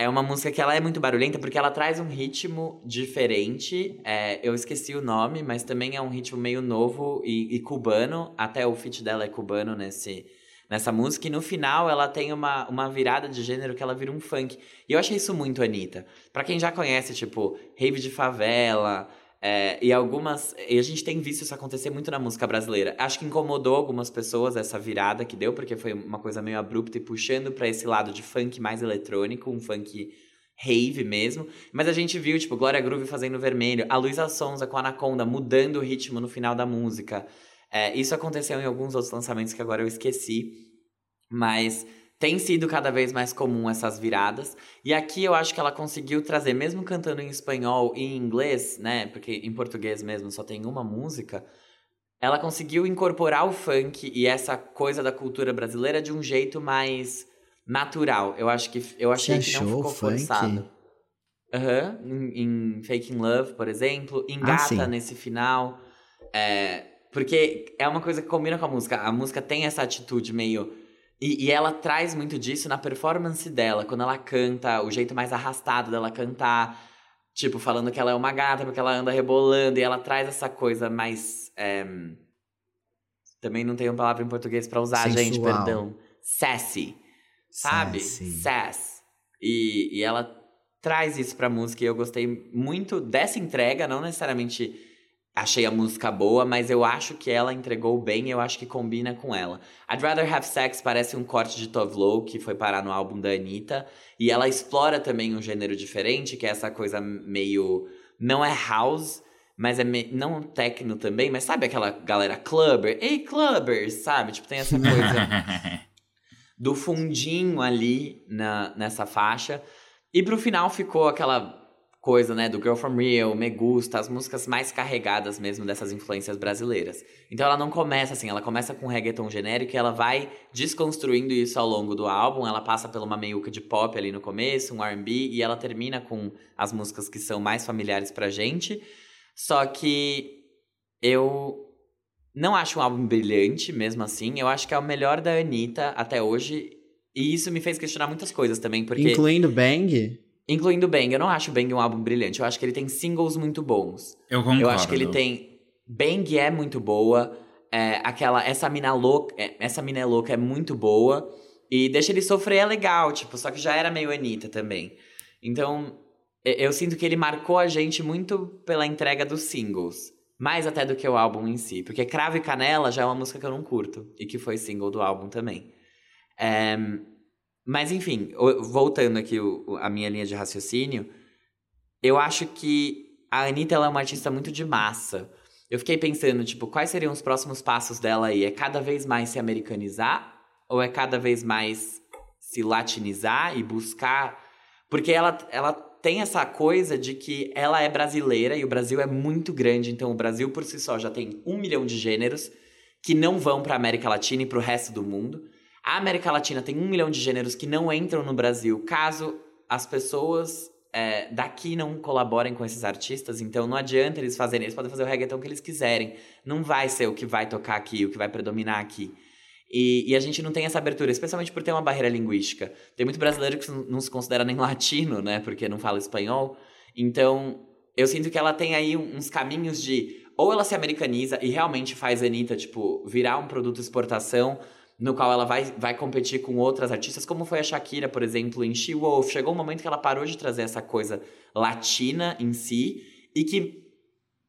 é uma música que ela é muito barulhenta porque ela traz um ritmo diferente. É, eu esqueci o nome, mas também é um ritmo meio novo e, e cubano. Até o feat dela é cubano nesse, nessa música. E no final ela tem uma, uma virada de gênero que ela vira um funk. E eu achei isso muito Anitta. Pra quem já conhece, tipo, Rave de Favela. É, e algumas. E a gente tem visto isso acontecer muito na música brasileira. Acho que incomodou algumas pessoas essa virada que deu, porque foi uma coisa meio abrupta e puxando pra esse lado de funk mais eletrônico, um funk rave mesmo. Mas a gente viu, tipo, Glória Groove fazendo vermelho, a Luísa Sonza com Anaconda mudando o ritmo no final da música. É, isso aconteceu em alguns outros lançamentos que agora eu esqueci. Mas tem sido cada vez mais comum essas viradas. E aqui eu acho que ela conseguiu trazer, mesmo cantando em espanhol e em inglês, né? Porque em português mesmo só tem uma música. Ela conseguiu incorporar o funk e essa coisa da cultura brasileira de um jeito mais natural. Eu acho que eu achei Você que não ficou funk? forçado. Aham, em, em Faking Love, por exemplo, em Ah, nesse final. É, porque é uma coisa que combina com a música. A música tem essa atitude meio E, e ela traz muito disso na performance dela, quando ela canta, o jeito mais arrastado dela cantar. Tipo, falando que ela é uma gata porque ela anda rebolando. E ela traz essa coisa mais. é, Também não tenho palavra em português pra usar, gente, Sensual. perdão. Sassy sabe? Sassy. Sass. E, e ela traz isso pra música e eu gostei muito dessa entrega, não necessariamente achei a música boa, mas eu acho que ela entregou bem e eu acho que combina com ela. I'd Rather Have Sex parece um corte de Tove Lo, que foi parar no álbum da Anitta, e ela explora também um gênero diferente, que é essa coisa meio... não é house, mas é me... não techno também, mas sabe aquela galera clubber? Ei, clubbers, sabe? Tipo, tem essa coisa do fundinho ali na, nessa faixa. E pro final ficou aquela coisa, né, do Girl From Rio, Me Gusta, as músicas mais carregadas mesmo dessas influências brasileiras. Então ela não começa assim, ela começa com reggaeton genérico e ela vai desconstruindo isso ao longo do álbum. Ela passa por uma meiuca de pop ali no começo, um R&B, e ela termina com as músicas que são mais familiares pra gente. Só que eu não acho um álbum brilhante, mesmo assim. Eu acho que é o melhor da Anitta até hoje. E isso me fez questionar muitas coisas também, porque... Incluindo Bang? Incluindo Bang, eu não acho Bang um álbum brilhante. Eu acho que ele tem singles muito bons. Eu concordo. Eu acho que ele tem. Bang é muito boa. É, aquela. Essa mina louca. é, essa mina é louca é muito boa. E deixa ele sofrer é legal, tipo, só que já era meio Anitta também. Então, eu sinto que ele marcou a gente muito pela entrega dos singles. Mais até do que o álbum em si. Porque Cravo e Canela já é uma música que eu não curto. E que foi single do álbum também. É, mas enfim, o- voltando aqui o- o- a minha linha de raciocínio, eu acho que a Anitta ela é uma artista muito de massa. Eu fiquei pensando, tipo, quais seriam os próximos passos dela aí? É cada vez mais se americanizar? Ou é cada vez mais se latinizar e buscar. Porque ela, ela tem essa coisa de que ela é brasileira e o Brasil é muito grande, então o Brasil por si só já tem um milhão de gêneros que não vão pra América Latina e pro resto do mundo. A América Latina tem um milhão de gêneros que não entram no Brasil caso as pessoas é, daqui não colaborem com esses artistas, então não adianta eles fazerem, eles podem fazer o reggaeton que eles quiserem. Não vai ser o que vai tocar aqui, o que vai predominar aqui. E, e a gente não tem essa abertura, especialmente por ter uma barreira linguística. Tem muito brasileiro que não se considera nem latino, né? Porque não fala espanhol. Então, eu sinto que ela tem aí uns caminhos de. Ou ela se americaniza e realmente faz a Anitta, tipo, virar um produto exportação, no qual ela vai, vai competir com outras artistas, como foi a Shakira, por exemplo, em She Wolf. Chegou um momento que ela parou de trazer essa coisa latina em si e que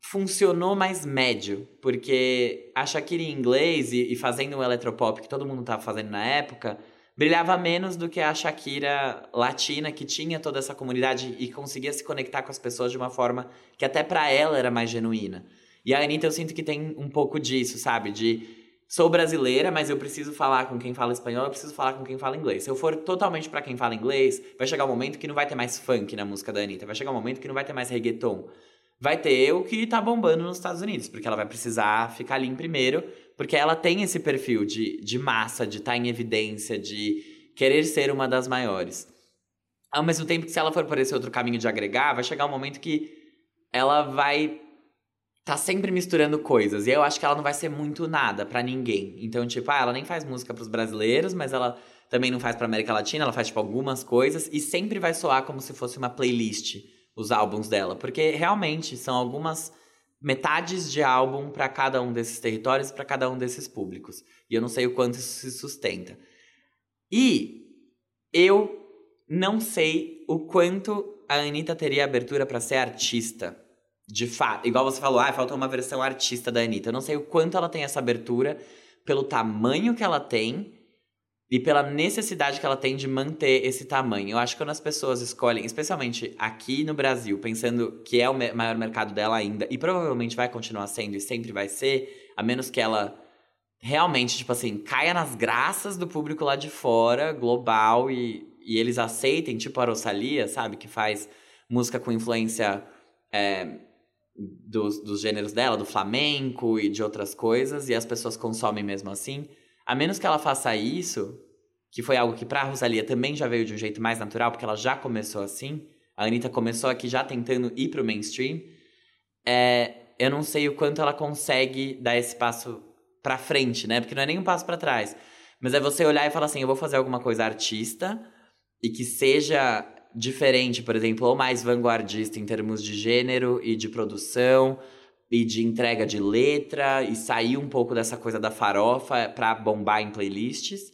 funcionou mais médio, porque a Shakira em inglês e, e fazendo o eletropop que todo mundo tava fazendo na época, brilhava menos do que a Shakira latina, que tinha toda essa comunidade e conseguia se conectar com as pessoas de uma forma que até pra ela era mais genuína. E a Anitta eu sinto que tem um pouco disso, sabe? De sou brasileira, mas eu preciso falar com quem fala espanhol, eu preciso falar com quem fala inglês. Se eu for totalmente pra quem fala inglês, vai chegar um momento que não vai ter mais funk na música da Anitta, vai chegar um momento que não vai ter mais reggaeton. Vai ter o que tá bombando nos Estados Unidos, porque ela vai precisar ficar ali em primeiro, porque ela tem esse perfil de, de massa, de estar em evidência, de querer ser uma das maiores. Ao mesmo tempo que se ela for por esse outro caminho de agregar, vai chegar um momento que ela vai tá sempre misturando coisas. E eu acho que ela não vai ser muito nada pra ninguém. Então, tipo, ah, ela nem faz música pros brasileiros, mas ela também não faz pra América Latina, ela faz, tipo, algumas coisas. E sempre vai soar como se fosse uma playlist, os álbuns dela. Porque, realmente, são algumas metades de álbum pra cada um desses territórios, pra cada um desses públicos. E eu não sei o quanto isso se sustenta. E eu não sei o quanto a Anitta teria abertura pra ser artista. De fato, igual você falou, ah, falta uma versão artista da Anitta. Eu não sei o quanto ela tem essa abertura, pelo tamanho que ela tem e pela necessidade que ela tem de manter esse tamanho. Eu acho que quando as pessoas escolhem, especialmente aqui no Brasil, pensando que é o maior mercado dela ainda, e provavelmente vai continuar sendo e sempre vai ser, a menos que ela realmente, tipo assim, caia nas graças do público lá de fora, global, e, e eles aceitem, tipo a Rosalia, sabe? Que faz música com influência é, dos, dos gêneros dela, do flamenco e de outras coisas, e as pessoas consomem mesmo assim. A menos que ela faça isso, que foi algo que pra Rosalia também já veio de um jeito mais natural, porque ela já começou assim. A Anitta começou aqui já tentando ir pro mainstream. É, eu não sei o quanto ela consegue dar esse passo pra frente, né? Porque não é nem um passo pra trás. Mas é você olhar e falar assim: eu vou fazer alguma coisa artista e que seja diferente, por exemplo, ou mais vanguardista em termos de gênero e de produção e de entrega de letra e sair um pouco dessa coisa da farofa pra bombar em playlists.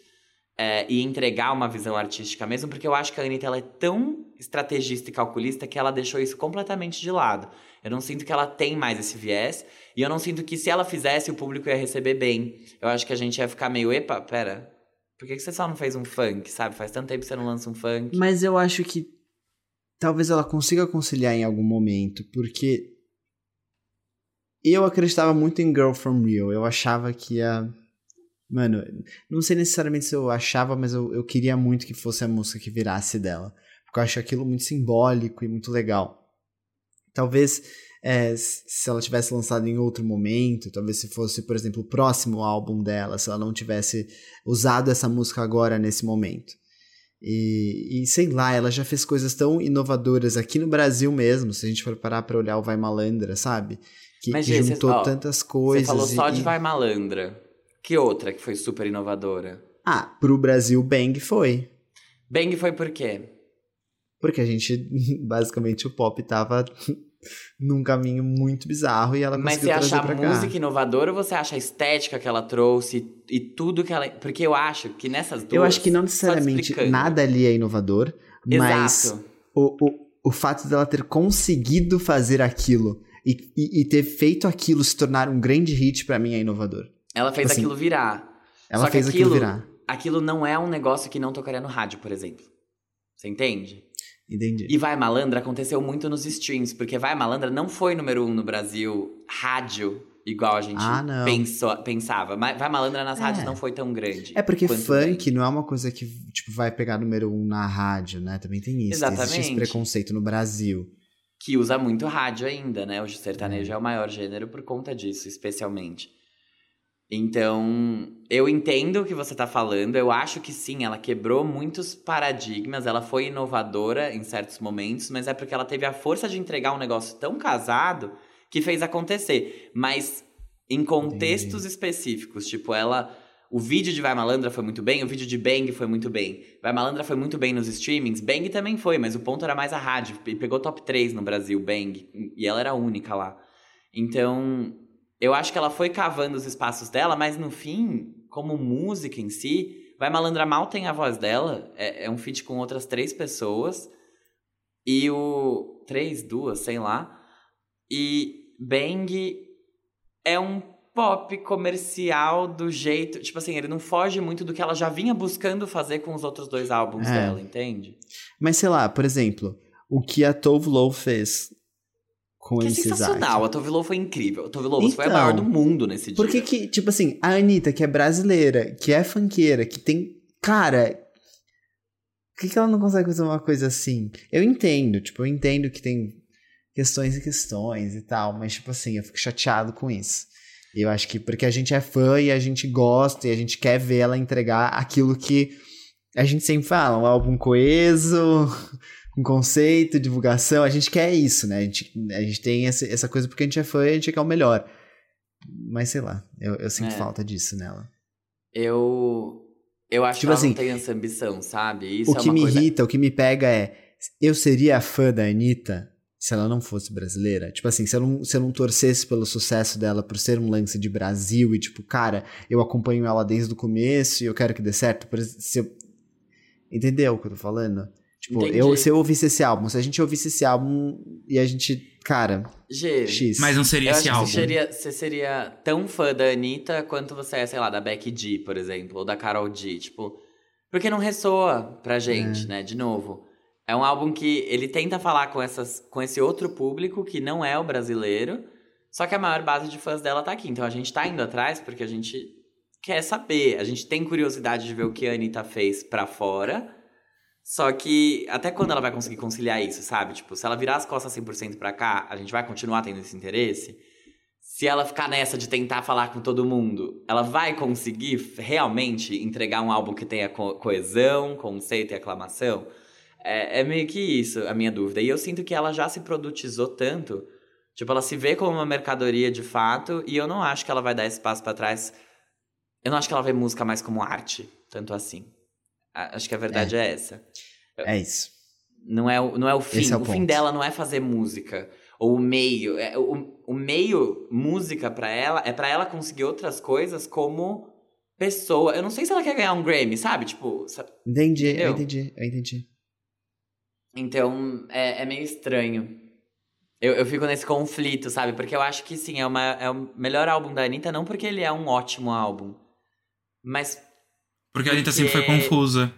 é, e entregar uma visão artística mesmo, porque eu acho que a Anitta ela é tão estrategista e calculista que ela deixou isso completamente de lado. Eu não sinto que ela tem mais esse viés, e eu não sinto que se ela fizesse, o público ia receber bem. Eu acho que a gente ia ficar meio, epa, pera, por que, que você só não fez um funk, sabe? Faz tanto tempo que você não lança um funk. Mas eu acho que talvez ela consiga conciliar em algum momento, porque eu acreditava muito em Girl From Real. Eu achava que ia. Mano, não sei necessariamente se eu achava, mas eu, eu queria muito que fosse a música que virasse dela. Porque eu acho aquilo muito simbólico e muito legal. Talvez é, se ela tivesse lançado em outro momento, talvez se fosse, por exemplo, o próximo álbum dela, se ela não tivesse usado essa música agora nesse momento. E, e, sei lá, ela já fez coisas tão inovadoras aqui no Brasil mesmo, se a gente for parar pra olhar o Vai Malandra, sabe? Que, Mas, que Gê, juntou ó, tantas coisas. Você falou só e- de Vai Malandra. Que outra que foi super inovadora? Ah, pro Brasil, Bang foi. Bang foi por quê? Porque a gente, basicamente, o pop tava num caminho muito bizarro e ela Mas conseguiu você acha a cá. música inovadora ou você acha a estética que ela trouxe e tudo que ela. Porque eu acho que nessas duas. Eu acho que não necessariamente nada ali é inovador, mas Exato. o, o, o fato dela ter conseguido fazer aquilo e, e, e ter feito aquilo se tornar um grande hit pra mim é inovador. Ela fez assim, aquilo virar. Ela fez aquilo aquilo- virar. Aquilo não é um negócio que não tocaria no rádio, por exemplo. Você entende? Entendi. E Vai Malandra aconteceu muito nos streams, porque Vai Malandra não foi número um no Brasil rádio, igual a gente Ah, pensou, pensava. Mas Vai Malandra nas É. rádios não foi tão grande. É porque funk Bang. não é uma coisa que tipo, vai pegar número um na rádio, né? Também tem isso. Existe esse Exatamente. preconceito no Brasil. Que usa muito rádio ainda, né? O sertanejo Hum. é o maior gênero por conta disso, especialmente. Então, eu entendo o que você tá falando. Eu acho que sim, ela quebrou muitos paradigmas, ela foi inovadora em certos momentos, mas é porque ela teve a força de entregar um negócio tão casado que fez acontecer. Mas em contextos específicos, tipo, ela. O vídeo de Vai Malandra foi muito bem, o vídeo de Bang foi muito bem. Vai Malandra foi muito bem nos streamings, Bang também foi, mas o ponto era mais a rádio. E pegou top 3 no Brasil, Bang. E ela era a única lá. Então, eu acho que ela foi cavando os espaços dela, mas no fim, como música em si, Vai Malandra mal tem a voz dela. É, é um feat com outras três pessoas. E o. Três, duas, sei lá. E Bang é um pop comercial do jeito. Tipo assim, ele não foge muito do que ela já vinha buscando fazer com os outros dois álbuns É. dela, entende? Mas sei lá, por exemplo, o que a Tove Lo fez com Que é sensacional. A Tove foi incrível. A Tove Lo foi a Então, maior do mundo nesse dia. Por que que, tipo assim, a Anitta, que é brasileira, que é funkeira, que tem. Cara. Por que, que ela não consegue fazer uma coisa assim? Eu entendo, tipo, eu entendo que tem questões e questões e tal, mas, tipo assim, eu fico chateado com isso. Eu acho que porque a gente é fã e a gente gosta e a gente quer ver ela entregar aquilo que a gente sempre fala, um álbum coeso, um conceito, divulgação, a gente quer isso, né? A gente, a gente tem essa, essa coisa porque a gente é fã e a gente quer o melhor. Mas sei lá, eu, eu sinto É. falta disso nela. Eu. Eu acho Tipo que ela assim, não tem essa ambição, sabe? Isso o é que me coisa. irrita, o que me pega é. Eu seria fã da Anitta se ela não fosse brasileira. Tipo assim, se eu não, se eu não torcesse pelo sucesso dela por ser um lance de Brasil e, tipo, cara, eu acompanho ela desde o começo e eu quero que dê certo. Se eu... Entendeu o que eu tô falando? Tipo, Entendi. eu, se eu ouvisse esse álbum, se a gente ouvisse esse álbum e a gente. Cara, G, X. Mas não seria eu acho esse que álbum. você seria, você seria tão fã da Anitta quanto você é, sei lá, da Becky G, por exemplo, ou da Carol G, tipo. Porque não ressoa pra gente, É. né? De novo. É um álbum que ele tenta falar com, essas, com esse outro público que não é o brasileiro, só que a maior base de fãs dela tá aqui. Então a gente tá indo atrás porque a gente quer saber, a gente tem curiosidade de ver o que a Anitta fez pra fora. Só que até quando ela vai conseguir conciliar isso, sabe? Tipo, se ela virar as costas 100% pra cá, a gente vai continuar tendo esse interesse? Se ela ficar nessa de tentar falar com todo mundo, ela vai conseguir realmente entregar um álbum que tenha co- coesão, conceito e aclamação? É, é meio que isso a minha dúvida. E eu sinto que ela já se produtizou tanto. Tipo, ela se vê como uma mercadoria de fato, e eu não acho que ela vai dar espaço pra trás Eu não acho que ela vê música mais como arte, tanto assim. Acho que a verdade é, essa. É isso. Não é, o- não é o fim. É o o fim dela não é fazer música. Ou o meio. É, o, o meio música pra ela é pra ela conseguir outras coisas como pessoa. Eu não sei se ela quer ganhar um Grammy, sabe? Tipo, Entendi, eu Entendeu? entendi, eu entendi. Então, é, é meio estranho. Eu, eu fico nesse conflito, sabe? Porque eu acho que sim, é, uma, é o melhor álbum da Anitta, não porque ele é um ótimo álbum. Mas, Porque a Anitta sempre foi confusa.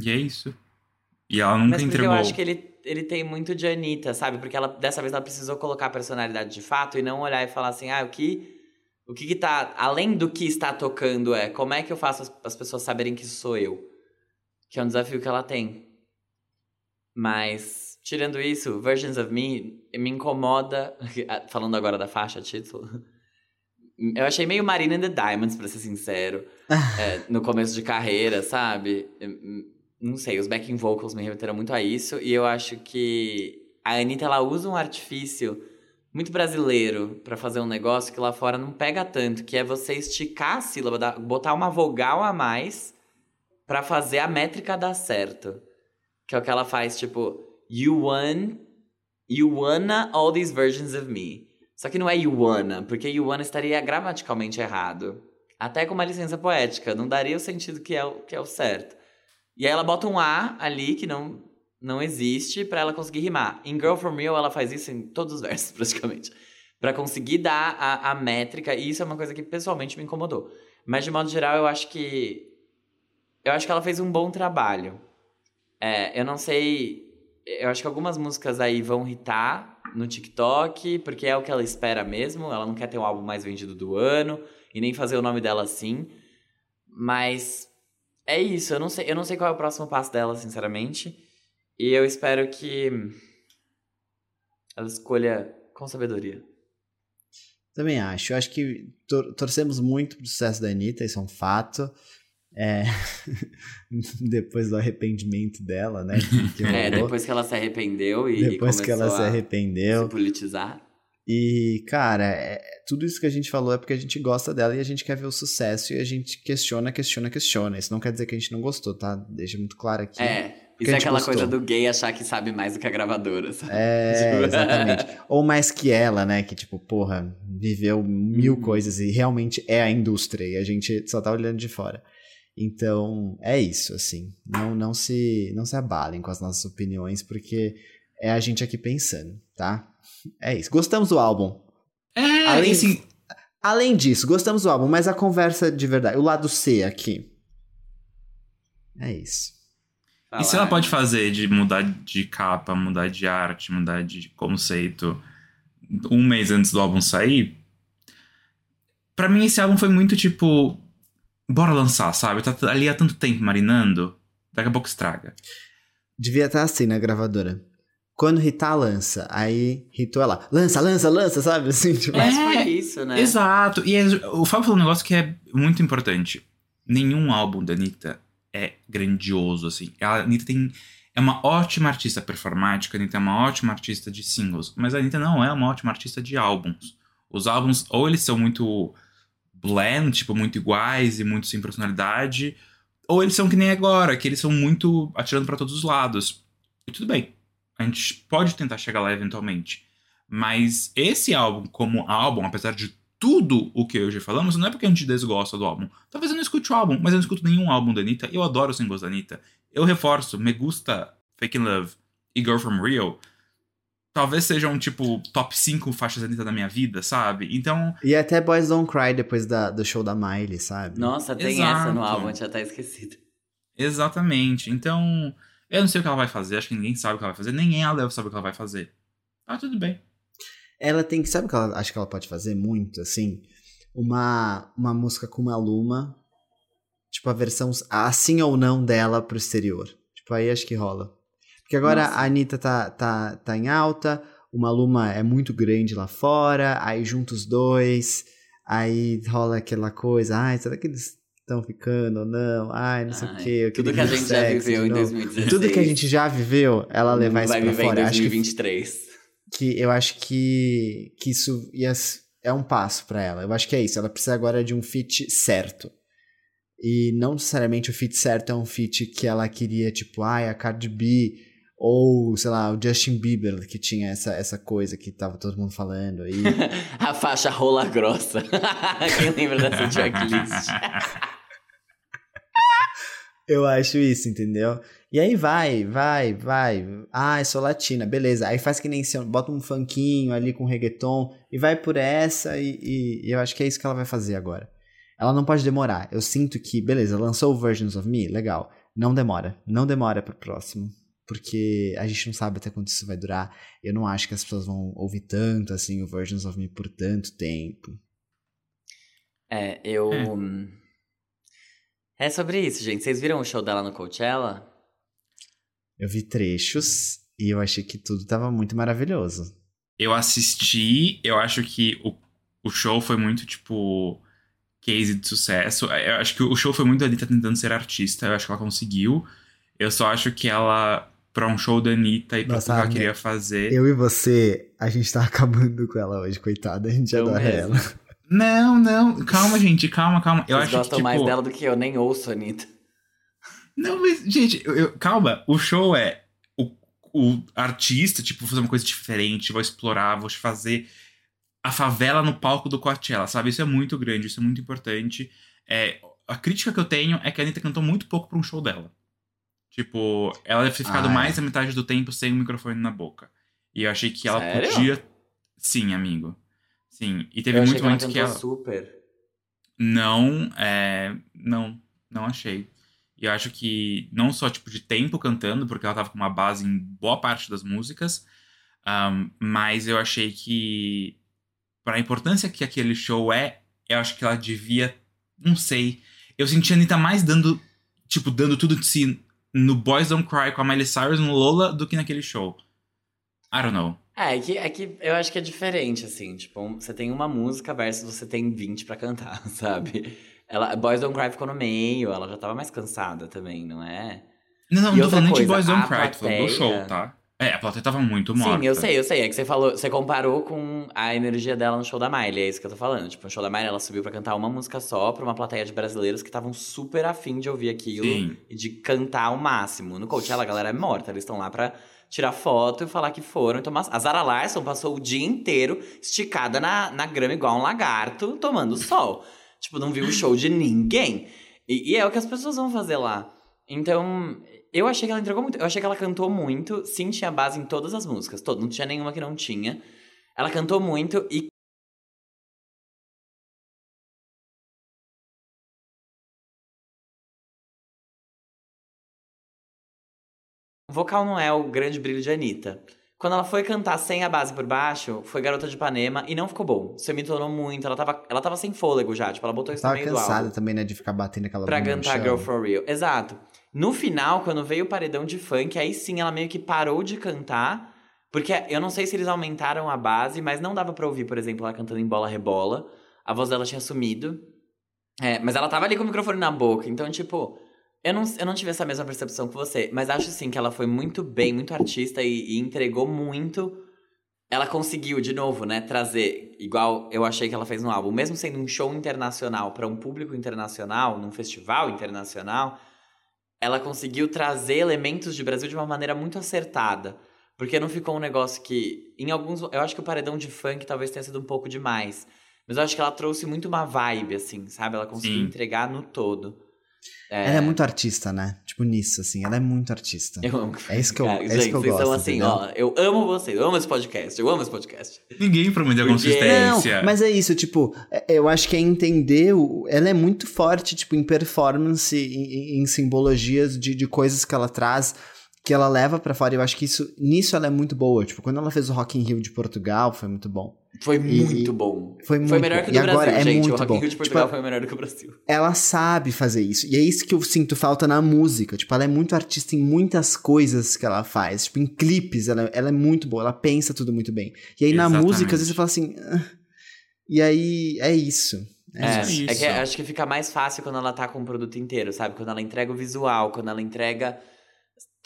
E é isso. E ela nunca mas entregou. eu acho que ele, ele tem muito de Anitta, sabe? Porque ela, dessa vez ela precisou colocar a personalidade de fato e não olhar e falar assim, ah, o que. O que, que tá. Além do que está tocando é como é que eu faço as, as pessoas saberem que sou eu? Que é um desafio que ela tem. Mas, tirando isso, Versions of Me me incomoda. Falando agora da faixa título. Eu achei meio Marina and the Diamonds, pra ser sincero. É, no começo de carreira, sabe? Hum, Não sei, os backing vocals me remeteram muito a isso. E eu acho que a Anitta, ela usa um artifício muito brasileiro pra fazer um negócio que lá fora não pega tanto. Que é você esticar a sílaba, botar uma vogal a mais pra fazer a métrica dar certo. Que é o que ela faz, tipo... You won... You wanna all these versions of me. Só que não é you wanna, porque you wanna estaria gramaticalmente errado. Até com uma licença poética, não daria o sentido que é o, que é o certo. E aí ela bota um A ali que não, não existe pra ela conseguir rimar. Em Girl From Real ela faz isso em todos os versos, praticamente. Pra conseguir dar a, a métrica, e isso é uma coisa que pessoalmente me incomodou. Mas de modo geral, eu acho que. Eu acho que ela fez um bom trabalho. É, eu não sei. Eu acho que algumas músicas aí vão hitar no TikTok, porque é o que ela espera mesmo. Ela não quer ter o álbum mais vendido do ano e nem fazer o nome dela assim. Mas é isso, eu não sei, eu não sei qual é o próximo passo dela, sinceramente. E eu espero que ela escolha com sabedoria. Também acho. Eu acho que tor- torcemos muito pro sucesso da Anitta, isso é um fato. É, Depois do arrependimento dela, né? que- que É, depois que ela se arrependeu e, Depois que ela se arrependeu. se politizar. E, cara, é- tudo isso que a gente falou é porque a gente gosta dela e a gente quer ver o sucesso e a gente questiona, questiona, questiona. Isso não quer dizer que a gente não gostou, tá? Deixa muito claro aqui. É, isso é aquela gostou. coisa do gay achar que sabe mais do que a gravadora, sabe? É, exatamente. Ou mais que ela, né? Que, tipo, porra, viveu mil Uhum. coisas e realmente é a indústria e a gente só tá olhando de fora. Então, é isso, assim. Não, não, se, não se abalem com as nossas opiniões, porque é a gente aqui pensando, tá? É isso. Gostamos do álbum. É, Além- assim, Além disso, gostamos do álbum, mas a conversa de verdade, o lado C aqui. É isso. E se ela pode fazer de mudar de capa, mudar de arte, mudar de conceito um mês antes do álbum sair? Pra mim, esse álbum foi muito tipo. Bora lançar, sabe? Tá ali há tanto tempo marinando, daqui a pouco estraga. Devia estar assim na gravadora. Quando Rita lança, aí Ritou ela. Lança, lança, lança, sabe? Assim, tipo. Mas É, foi isso, né? Exato. E é- o Fábio falou um negócio que é muito importante. Nenhum álbum da Anitta é grandioso, assim. A Anitta tem. É uma ótima artista performática, a Anitta é uma ótima artista de singles. Mas a Anitta não é uma ótima artista de álbuns. Os álbuns, ou eles são muito bland, tipo, muito iguais e muito sem personalidade, ou eles são que nem agora, que eles são muito atirando pra todos os lados. E tudo bem. A gente pode tentar chegar lá eventualmente. Mas esse álbum, como álbum, apesar de tudo o que hoje falamos, não é porque a gente desgosta do álbum. Talvez eu não escute o álbum, mas eu não escuto nenhum álbum da Anitta. Eu adoro os singles da Anitta. Eu reforço, me gusta Fake in Love e Girl From Real. Talvez sejam, tipo, top 5 faixas da Anitta da minha vida, sabe? Então, E até Boys Don't Cry depois da, do show da Miley, sabe? Nossa, tem Exato. essa no álbum, tinha até esquecido. exatamente. Então, eu não sei o que ela vai fazer, acho que ninguém sabe o que ela vai fazer, nem ela sabe o que ela vai fazer. Tá tudo bem. Ela tem que. Sabe o que ela acho que ela pode fazer muito, assim? Uma, uma música com uma Luma. Tipo, a versão assim ou não dela pro exterior. Tipo, aí acho que rola. Porque agora Nossa. a Anitta tá, tá, tá em alta, o Maluma é muito grande lá fora, aí junta os dois, aí rola aquela coisa, ai, será que eles estão ficando ou não? Ai, não sei o Ai, quê. eu Tudo que a gente já viveu em novo. 2016. Tudo que a gente já viveu, ela levar isso vai pra viver fora. em Acho que 2023. que eu acho que, que isso ia, é um passo pra ela. Eu acho que é isso. Ela precisa agora de um fit certo. E não necessariamente o feat certo é um feat que ela queria, tipo, ai, a Cardi B ou, sei lá, o Justin Bieber, que tinha essa, essa coisa que tava todo mundo falando aí. a faixa rola grossa. Quem lembra dessa tracklist? Eu acho isso, entendeu? E aí vai, vai, vai. Ah, eu sou latina, beleza. Aí faz que nem se bota um funkinho ali com reggaeton e vai por essa e, e, e, eu acho que é isso que ela vai fazer agora. Ela não pode demorar. Eu sinto que, beleza, lançou o Versions of Me, legal. Não demora, não demora pro próximo. Porque a gente não sabe até quanto isso vai durar. Eu não acho que as pessoas vão ouvir tanto assim o Versions of Me por tanto tempo. É, eu. Hum. É sobre isso, gente. Vocês viram o show dela no Coachella? Eu vi trechos e eu achei que tudo tava muito maravilhoso. Eu assisti, eu acho que o, o show foi muito, tipo, case de sucesso. Eu acho que o show foi muito ali, tá tentando ser artista, eu acho que ela conseguiu. Eu só acho que ela, pra um show da Anitta e pra Nossa, tudo que ela queria fazer. Eu e você, a gente tá acabando com ela hoje, coitada, a gente eu adora mesmo. ela. Não, não. Calma, gente. Calma, calma. Eu Vocês acho gostam que, tipo... mais dela do que eu. Nem ouço, Anitta. Não, mas, gente, eu, eu, calma. O show é o, o artista, tipo, vou fazer uma coisa diferente, vou explorar, vou fazer a favela no palco do Coachella, sabe? Isso é muito grande, isso é muito importante. É, a crítica que eu tenho é que a Anitta cantou muito pouco pra um show dela. Tipo, ela deve ter ficado ah, é. mais da metade do tempo sem o microfone na boca. E eu achei que ela Sério? podia. Sim, amigo. Sim, e teve muito momentos que ela. super. Não, é. Não, não achei. E eu acho que não só tipo de tempo cantando, porque ela tava com uma base em boa parte das músicas, um, mas eu achei que para a importância que aquele show é, eu acho que ela devia, não sei. Eu senti a Anitta mais dando, tipo, dando tudo de si no Boys Don't Cry com a Miley Cyrus no Lola do que naquele show. I don't know. É, é que, é que eu acho que é diferente, assim. Tipo, você tem uma música versus você tem 20 para cantar, sabe? Ela, Boys Don't Cry ficou no meio, ela já tava mais cansada também, não é? Não, não, não tô falando nem de Boys Don't Cry, plateia... tô falando do show, tá? É, a plateia tava muito morta. Sim, eu sei, eu sei. É que você falou, você comparou com a energia dela no show da Miley, é isso que eu tô falando. Tipo, no show da Miley ela subiu para cantar uma música só pra uma plateia de brasileiros que estavam super afim de ouvir aquilo Sim. e de cantar ao máximo. No Coachella a galera é morta, eles estão lá pra tirar foto e falar que foram. Então, a Zara Larson passou o dia inteiro esticada na, na grama igual um lagarto, tomando sol. tipo, não viu o show de ninguém. E, e é o que as pessoas vão fazer lá. Então, eu achei que ela entregou muito. Eu achei que ela cantou muito. Sim, tinha base em todas as músicas. Todo, não tinha nenhuma que não tinha. Ela cantou muito e O vocal não é o grande brilho de Anitta. Quando ela foi cantar sem a base por baixo, foi Garota de Ipanema e não ficou bom. Isso me tornou muito. Ela tava, ela tava sem fôlego já, tipo, ela botou isso tava no meio cansada do álbum. também, né, de ficar batendo aquela Pra cantar Girl For Real. Exato. No final, quando veio o paredão de funk, aí sim ela meio que parou de cantar. Porque eu não sei se eles aumentaram a base, mas não dava pra ouvir, por exemplo, ela cantando em bola rebola. A voz dela tinha sumido. É, mas ela tava ali com o microfone na boca. Então, tipo, eu não, eu não tive essa mesma percepção que você, mas acho sim que ela foi muito bem, muito artista e, e entregou muito. Ela conseguiu, de novo, né, trazer, igual eu achei que ela fez no álbum, mesmo sendo um show internacional para um público internacional, num festival internacional, ela conseguiu trazer elementos de Brasil de uma maneira muito acertada. Porque não ficou um negócio que, em alguns. Eu acho que o paredão de funk talvez tenha sido um pouco demais. Mas eu acho que ela trouxe muito uma vibe, assim, sabe? Ela conseguiu Sim. entregar no todo. É... Ela é muito artista, né? Tipo, nisso, assim, ela é muito artista. Eu amo. É isso que eu, Cara, é gente, isso que eu vocês gosto. São assim, entendeu? ó, eu amo vocês, eu amo esse podcast, eu amo esse podcast. Ninguém promete a consistência. Não, mas é isso, tipo, é, eu acho que é entender. O, ela é muito forte, tipo, em performance, em, em simbologias de, de coisas que ela traz que ela leva para fora. Eu acho que isso nisso ela é muito boa. Tipo, quando ela fez o Rock in Rio de Portugal, foi muito bom. Foi e, muito bom. Foi, muito foi melhor que o do e Brasil, agora gente. É muito o Rock bom. in Rio de Portugal tipo, foi melhor do que o Brasil. Ela sabe fazer isso. E é isso que eu sinto falta na música. Tipo, ela é muito artista em muitas coisas que ela faz. Tipo, em clipes, ela, ela é muito boa. Ela pensa tudo muito bem. E aí Exatamente. na música, às vezes você fala assim... Ah. E aí, é isso. É, é, isso. é que acho que fica mais fácil quando ela tá com o produto inteiro, sabe? Quando ela entrega o visual, quando ela entrega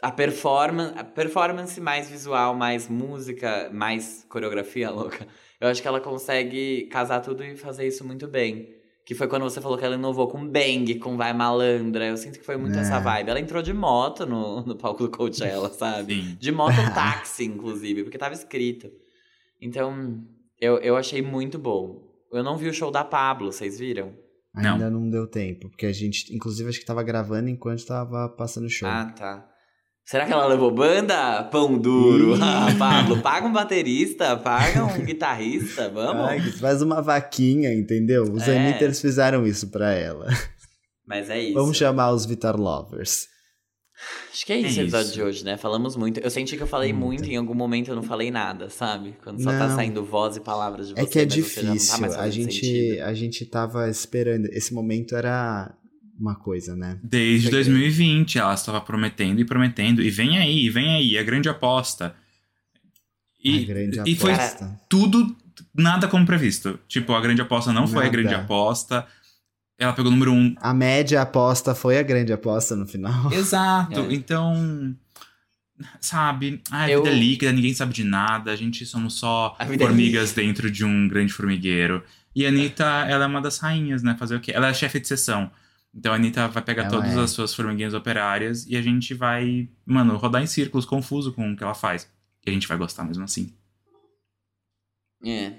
a performance, a performance mais visual, mais música, mais coreografia louca. Eu acho que ela consegue casar tudo e fazer isso muito bem. Que foi quando você falou que ela inovou com Bang, com Vai Malandra. Eu sinto que foi muito É. essa vibe. Ela entrou de moto no, no palco do Coachella, sabe? Sim. De moto táxi, inclusive, porque tava escrito. Então, eu, eu achei muito bom. Eu não vi o show da Pablo, vocês viram? Não. Ainda não. deu tempo, porque a gente, inclusive, acho que tava gravando enquanto tava passando o show. Ah, tá. Será que ela levou banda? Pão duro. Ah, Pablo, paga um baterista, paga um guitarrista, vamos. Ai, faz uma vaquinha, entendeu? Os É. Anitters fizeram isso pra ela. Mas é isso. Vamos chamar os Vitor Lovers. Acho que é isso É o episódio isso. de hoje, né? Falamos muito. Eu senti que eu falei muito, Muito. em algum momento eu não falei nada, sabe? Quando só tá Não. saindo voz e palavras de você. É que é tá difícil. mais a gente, sentido. a gente tava esperando. Esse momento era uma coisa, né? Desde Peguei. 2020, ela estava prometendo e prometendo. E vem aí, vem aí, a grande aposta. E, a grande e foi aposta. tudo, nada como previsto. Tipo, a grande aposta não foi a Nada. grande aposta. Ela pegou o número um. A média aposta foi a grande aposta no final. Exato. É. Então, sabe? Ah, a Eu- vida é líquida, ninguém sabe de nada. A gente somos só é formigas dentro de um grande formigueiro. E a Anitta, ela é uma das rainhas, né? Fazer o quê? Ela é chefe de sessão. Então a Anitta vai pegar Ela todas é. as suas formiguinhas operárias e a gente vai, mano, rodar em círculos, confuso com o que ela faz. E a gente vai gostar mesmo assim. É.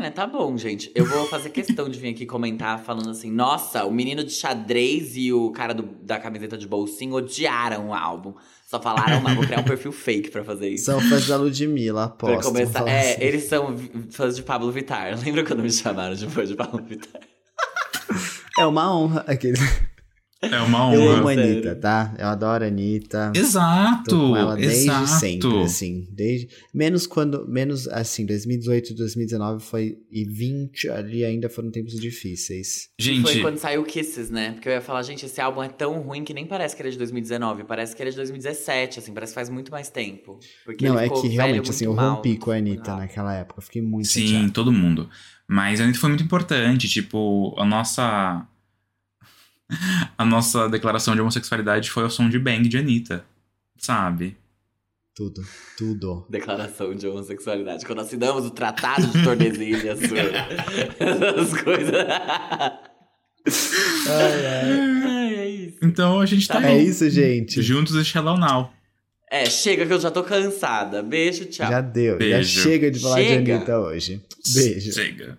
É, tá bom, gente. Eu vou fazer questão de vir aqui comentar falando assim: nossa, o menino de xadrez e o cara do- da camiseta de bolsinho odiaram o álbum. Só falaram mal. Vou criar um perfil fake pra fazer isso. São fãs da Ludmilla, Pra aposto. começar. Fala É, assim. eles são fãs de Pablo Vittar. Lembra quando me chamaram de fã de Pablo Vittar? É uma honra. Aquele... É uma Eu honra. amo a. Anitta, tá? Eu adoro a Anitta. Exato! Tô com ela desde exato. sempre, assim. Desde... Menos quando. Menos assim, 2018, 2019 foi. E 20 ali ainda foram tempos difíceis. Gente, Foi quando saiu Kisses, né? Porque eu ia falar, gente, esse álbum é tão ruim que nem parece que ele é de 2019. Parece que ele é de 2017, assim. Parece que faz muito mais tempo. Porque não, ele é ficou que realmente, assim, eu mal, rompi com a Anitta naquela época. Eu fiquei muito Sim, chateado. todo mundo. Mas a Anitta foi muito importante, tipo, a nossa. A nossa declaração de homossexualidade foi ao som de Bang de Anitta. Sabe? Tudo, tudo. Declaração de homossexualidade. Quando assinamos o Tratado de Tordesilhas. Essas coisas. Ai, ai. Ai, é isso. Então a gente tá, Tá É isso, gente. juntos e Shallow Now. É, chega que eu já tô cansada. Beijo, tchau. Já deu. Já Beijo. chega de falar Chega. de Anitta hoje. Beijo. Chega.